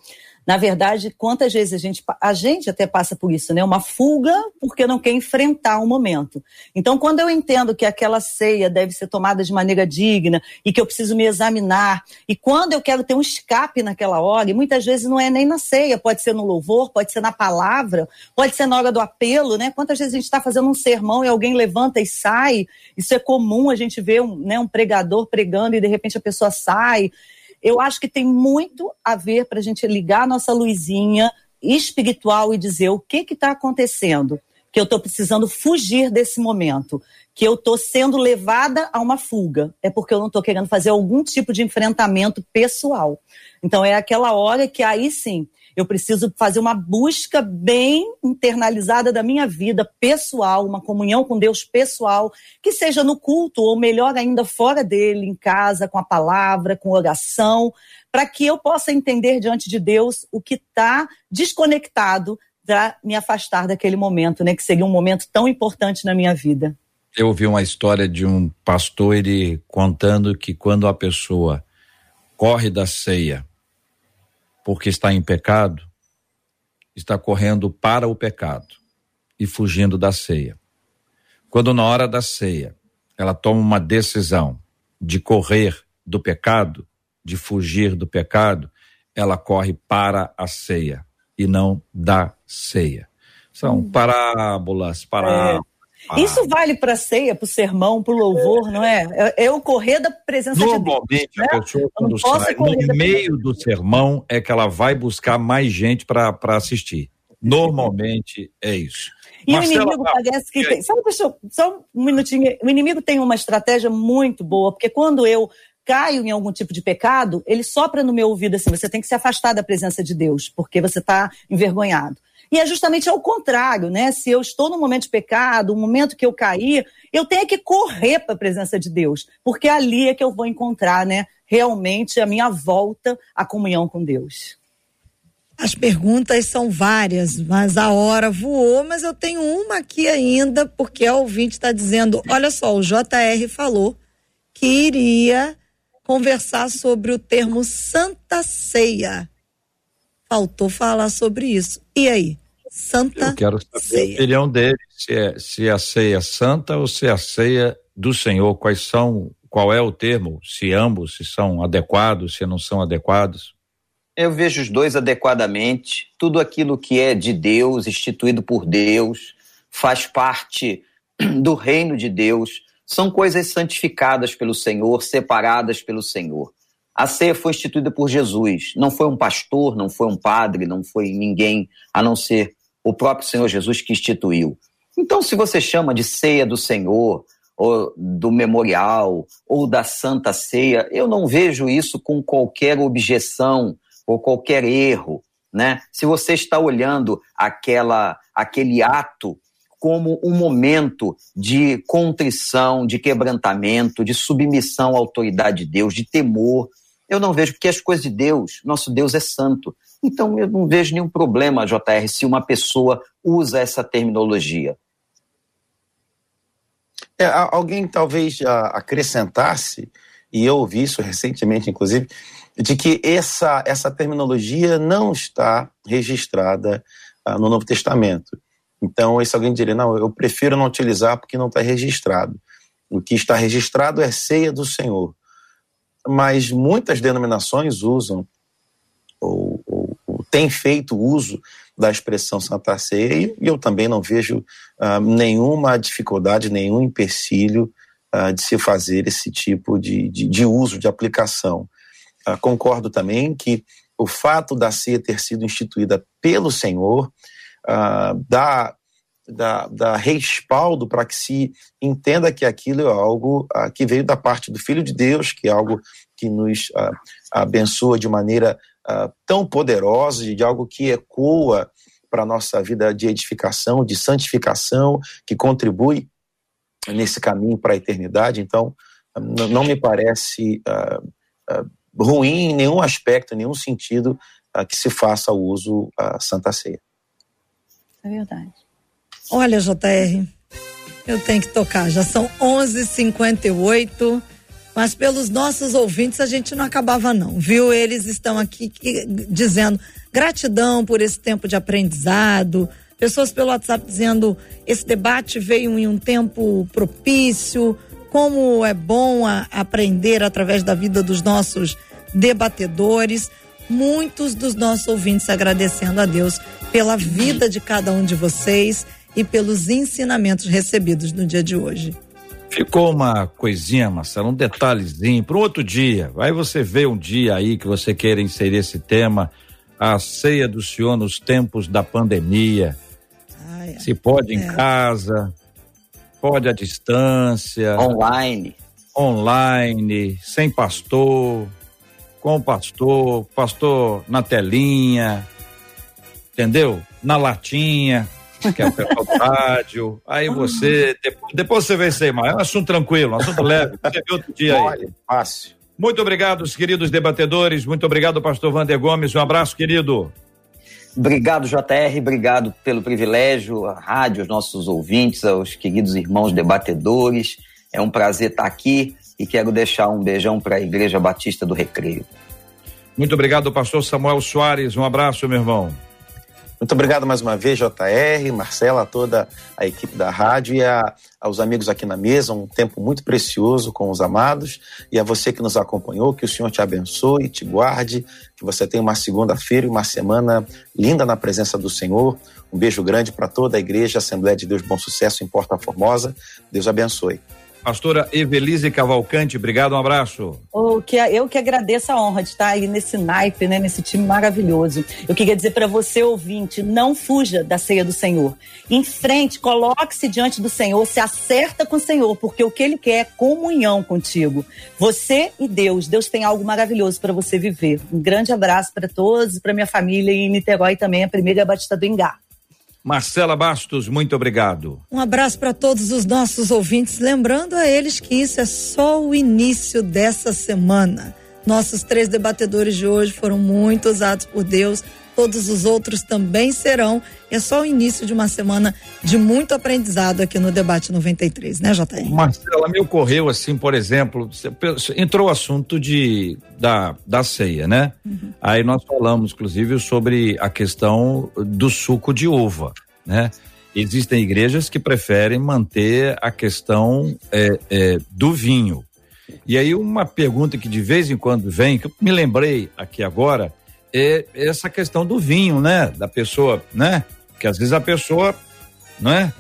Na verdade, quantas vezes a gente, a gente até passa por isso, né? Uma fuga porque não quer enfrentar o um momento. Então, quando eu entendo que aquela ceia deve ser tomada de maneira digna e que eu preciso me examinar, e quando eu quero ter um escape naquela hora, e muitas vezes não é nem na ceia, pode ser no louvor, pode ser na palavra, pode ser na hora do apelo, né? Quantas vezes a gente está fazendo um sermão e alguém levanta e sai? Isso é comum, a gente vê um, né, um pregador pregando e de repente a pessoa sai eu acho que tem muito a ver para a gente ligar a nossa luzinha espiritual e dizer o que está acontecendo, que eu estou precisando fugir desse momento, que eu estou sendo levada a uma fuga, é porque eu não estou querendo fazer algum tipo de enfrentamento pessoal. Então é aquela hora que aí sim eu preciso fazer uma busca bem internalizada da minha vida pessoal, uma comunhão com Deus pessoal, que seja no culto, ou melhor ainda, fora dele, em casa, com a palavra, com oração, para que eu possa entender diante de Deus o que está desconectado para me afastar daquele momento, né? Que seria um momento tão importante na minha vida. Eu ouvi uma história de um pastor ele contando que quando a pessoa corre da ceia porque está em pecado, está correndo para o pecado e fugindo da ceia. Quando na hora da ceia ela toma uma decisão de correr do pecado, de fugir do pecado, ela corre para a ceia e não da ceia. São hum. parábolas, parábolas. Ah. Isso vale para ceia, para o sermão, para o louvor, não é? é? é? o correr da presença de Deus. Normalmente, a né? pessoa, quando sai no meio do sermão, é que ela vai buscar mais gente para assistir. Normalmente é isso. E Marcela, o inimigo parece que tem. Só, só um minutinho. O inimigo tem uma estratégia muito boa, porque quando eu caio em algum tipo de pecado, ele sopra no meu ouvido assim: você tem que se afastar da presença de Deus, porque você está envergonhado. E é justamente ao contrário, né? Se eu estou num momento de pecado, um momento que eu caí, eu tenho que correr para a presença de Deus, porque ali é que eu vou encontrar, né, realmente a minha volta à comunhão com Deus. As perguntas são várias, mas a hora voou, mas eu tenho uma aqui ainda, porque a ouvinte está dizendo: olha só, o JR falou que iria conversar sobre o termo Santa Ceia. Faltou falar sobre isso. E aí? Santa Eu quero saber ceia. a opinião dele, se, é, se a ceia é santa ou se é a ceia do Senhor, quais são, qual é o termo, se ambos, se são adequados, se não são adequados. Eu vejo os dois adequadamente. Tudo aquilo que é de Deus, instituído por Deus, faz parte do reino de Deus, são coisas santificadas pelo Senhor, separadas pelo Senhor. A ceia foi instituída por Jesus. Não foi um pastor, não foi um padre, não foi ninguém a não ser o próprio Senhor Jesus que instituiu. Então, se você chama de ceia do Senhor, ou do memorial, ou da Santa Ceia, eu não vejo isso com qualquer objeção ou qualquer erro, né? Se você está olhando aquela, aquele ato como um momento de contrição, de quebrantamento, de submissão à autoridade de Deus, de temor, eu não vejo, porque as coisas de Deus, nosso Deus é santo. Então eu não vejo nenhum problema, JR, se uma pessoa usa essa terminologia. É, alguém talvez acrescentasse, e eu ouvi isso recentemente, inclusive, de que essa, essa terminologia não está registrada uh, no Novo Testamento. Então, esse alguém diria, não, eu prefiro não utilizar porque não está registrado. O que está registrado é ceia do Senhor. Mas muitas denominações usam ou, ou, ou têm feito uso da expressão Santa Ceia e eu também não vejo uh, nenhuma dificuldade, nenhum empecilho uh, de se fazer esse tipo de, de, de uso, de aplicação. Ah, concordo também que o fato da ceia ter sido instituída pelo Senhor dá, dá, dá respaldo para que se entenda que aquilo é algo uh, que veio da parte do Filho de Deus, que é algo que nos uh, abençoa de maneira tão poderosa, de algo que ecoa para a nossa vida de edificação, de santificação, que contribui nesse caminho para a eternidade. Então, não me parece ruim em nenhum aspecto, em nenhum sentido uh, que se faça o uso a Santa Ceia. É verdade. Olha, JR, eu tenho que tocar. Já são 11:58, mas pelos nossos ouvintes a gente não acabava não, viu? Eles estão aqui dizendo gratidão por esse tempo de aprendizado. Pessoas pelo WhatsApp dizendo esse debate veio em um tempo propício como é bom a, aprender através da vida dos nossos debatedores. Muitos dos nossos ouvintes agradecendo a Deus pela vida de cada um de vocês e pelos ensinamentos recebidos no dia de hoje. Ficou uma coisinha, Marcelo, um detalhezinho para outro dia. Aí você vê um dia aí que você queira inserir esse tema, a ceia do Senhor nos tempos da pandemia. Ah, é. Se pode é. em casa, Pode à distância. Online. Online, sem pastor, com o pastor, pastor na telinha, entendeu? Na latinha, que é o pessoal do rádio. Aí você, depois, depois você vê isso mais. É um assunto tranquilo, um assunto leve. Você vê outro dia aí. Fácil. Muito obrigado, queridos debatedores. Muito obrigado, pastor Vander Gomes. Um abraço, querido. Obrigado, JR, obrigado pelo privilégio, a rádio, os nossos ouvintes, aos queridos irmãos debatedores. É um prazer estar aqui e quero deixar um beijão para a Igreja Batista do Recreio. Muito obrigado, pastor Samuel Soares. Um abraço, meu irmão. Muito obrigado mais uma vez, JR, Marcela, toda a equipe da rádio e a, aos amigos aqui na mesa. Um tempo muito precioso com os amados. E a você que nos acompanhou, que o Senhor te abençoe, te guarde, que você tenha uma segunda-feira e uma semana linda na presença do Senhor. Um beijo grande para toda a igreja, Assembleia de Deus Bom Sucesso em Porta Formosa. Deus abençoe. Pastora Evelise Cavalcante, obrigado, um abraço. Oh, que, eu que agradeço a honra de estar aí nesse naipe, né, nesse time maravilhoso. Eu queria dizer para você, ouvinte, não fuja da ceia do Senhor. Em frente, coloque-se diante do Senhor, se acerta com o Senhor, porque o que Ele quer é comunhão contigo. Você e Deus. Deus tem algo maravilhoso para você viver. Um grande abraço para todos, para minha família em Niterói também, a primeira Batista do Engar. Marcela Bastos, muito obrigado. Um abraço para todos os nossos ouvintes, lembrando a eles que isso é só o início dessa semana. Nossos três debatedores de hoje foram muito usados por Deus todos os outros também serão. É só o início de uma semana de muito aprendizado aqui no Debate 93, né, JR? Marcela, me ocorreu assim, por exemplo, entrou o assunto de, da, da ceia, né? Uhum. Aí nós falamos, inclusive, sobre a questão do suco de uva, né? Existem igrejas que preferem manter a questão é, é, do vinho. E aí uma pergunta que de vez em quando vem, que eu me lembrei aqui agora, é essa questão do vinho, né? Da pessoa, né? Que às vezes a pessoa, não é?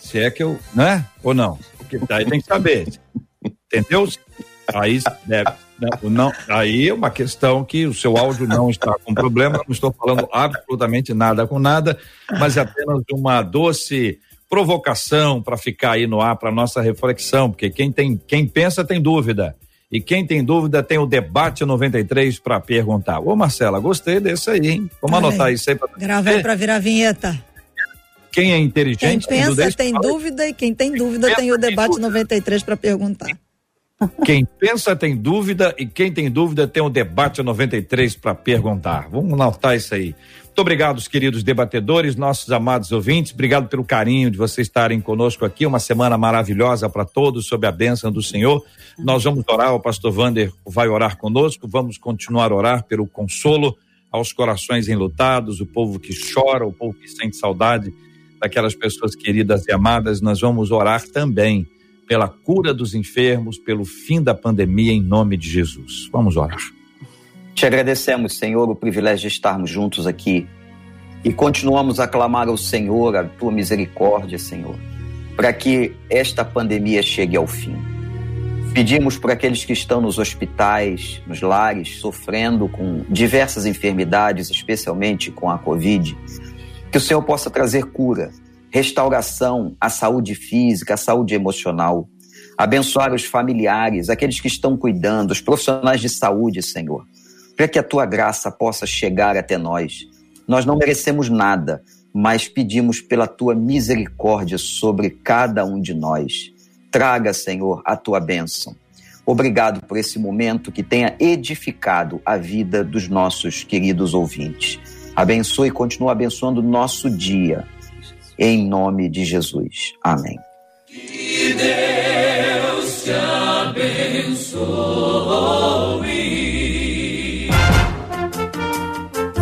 Se é que eu, né? Ou não? Porque daí tem que saber. Entendeu? Aí deve, né? não, aí é uma questão que o seu áudio não está com problema, não estou falando absolutamente nada com nada, mas é apenas uma doce provocação para ficar aí no ar para nossa reflexão, porque quem tem, quem pensa tem dúvida. E quem tem dúvida tem o debate 93 para perguntar. Ô Marcela, gostei desse aí, hein? Vamos Olha anotar aí. isso aí para Gravei para virar vinheta. Quem é inteligente quem pensa tem dúvida e quem tem dúvida tem o debate dúvida. 93 para perguntar. Quem pensa tem dúvida e quem tem dúvida tem o debate 93 para perguntar. Vamos anotar isso aí. Muito obrigado, queridos debatedores, nossos amados ouvintes. Obrigado pelo carinho de vocês estarem conosco aqui. Uma semana maravilhosa para todos, sob a bênção do Senhor. Nós vamos orar, o pastor Vander vai orar conosco. Vamos continuar a orar pelo consolo aos corações enlutados, o povo que chora, o povo que sente saudade daquelas pessoas queridas e amadas. Nós vamos orar também pela cura dos enfermos, pelo fim da pandemia, em nome de Jesus. Vamos orar. Te agradecemos, Senhor, o privilégio de estarmos juntos aqui. E continuamos a clamar ao Senhor a tua misericórdia, Senhor, para que esta pandemia chegue ao fim. Pedimos por aqueles que estão nos hospitais, nos lares, sofrendo com diversas enfermidades, especialmente com a Covid, que o Senhor possa trazer cura, restauração à saúde física, à saúde emocional, abençoar os familiares, aqueles que estão cuidando, os profissionais de saúde, Senhor para que a tua graça possa chegar até nós. Nós não merecemos nada, mas pedimos pela tua misericórdia sobre cada um de nós. Traga, Senhor, a tua bênção. Obrigado por esse momento que tenha edificado a vida dos nossos queridos ouvintes. Abençoe e continue abençoando o nosso dia. Em nome de Jesus. Amém. Que Deus te abençoe.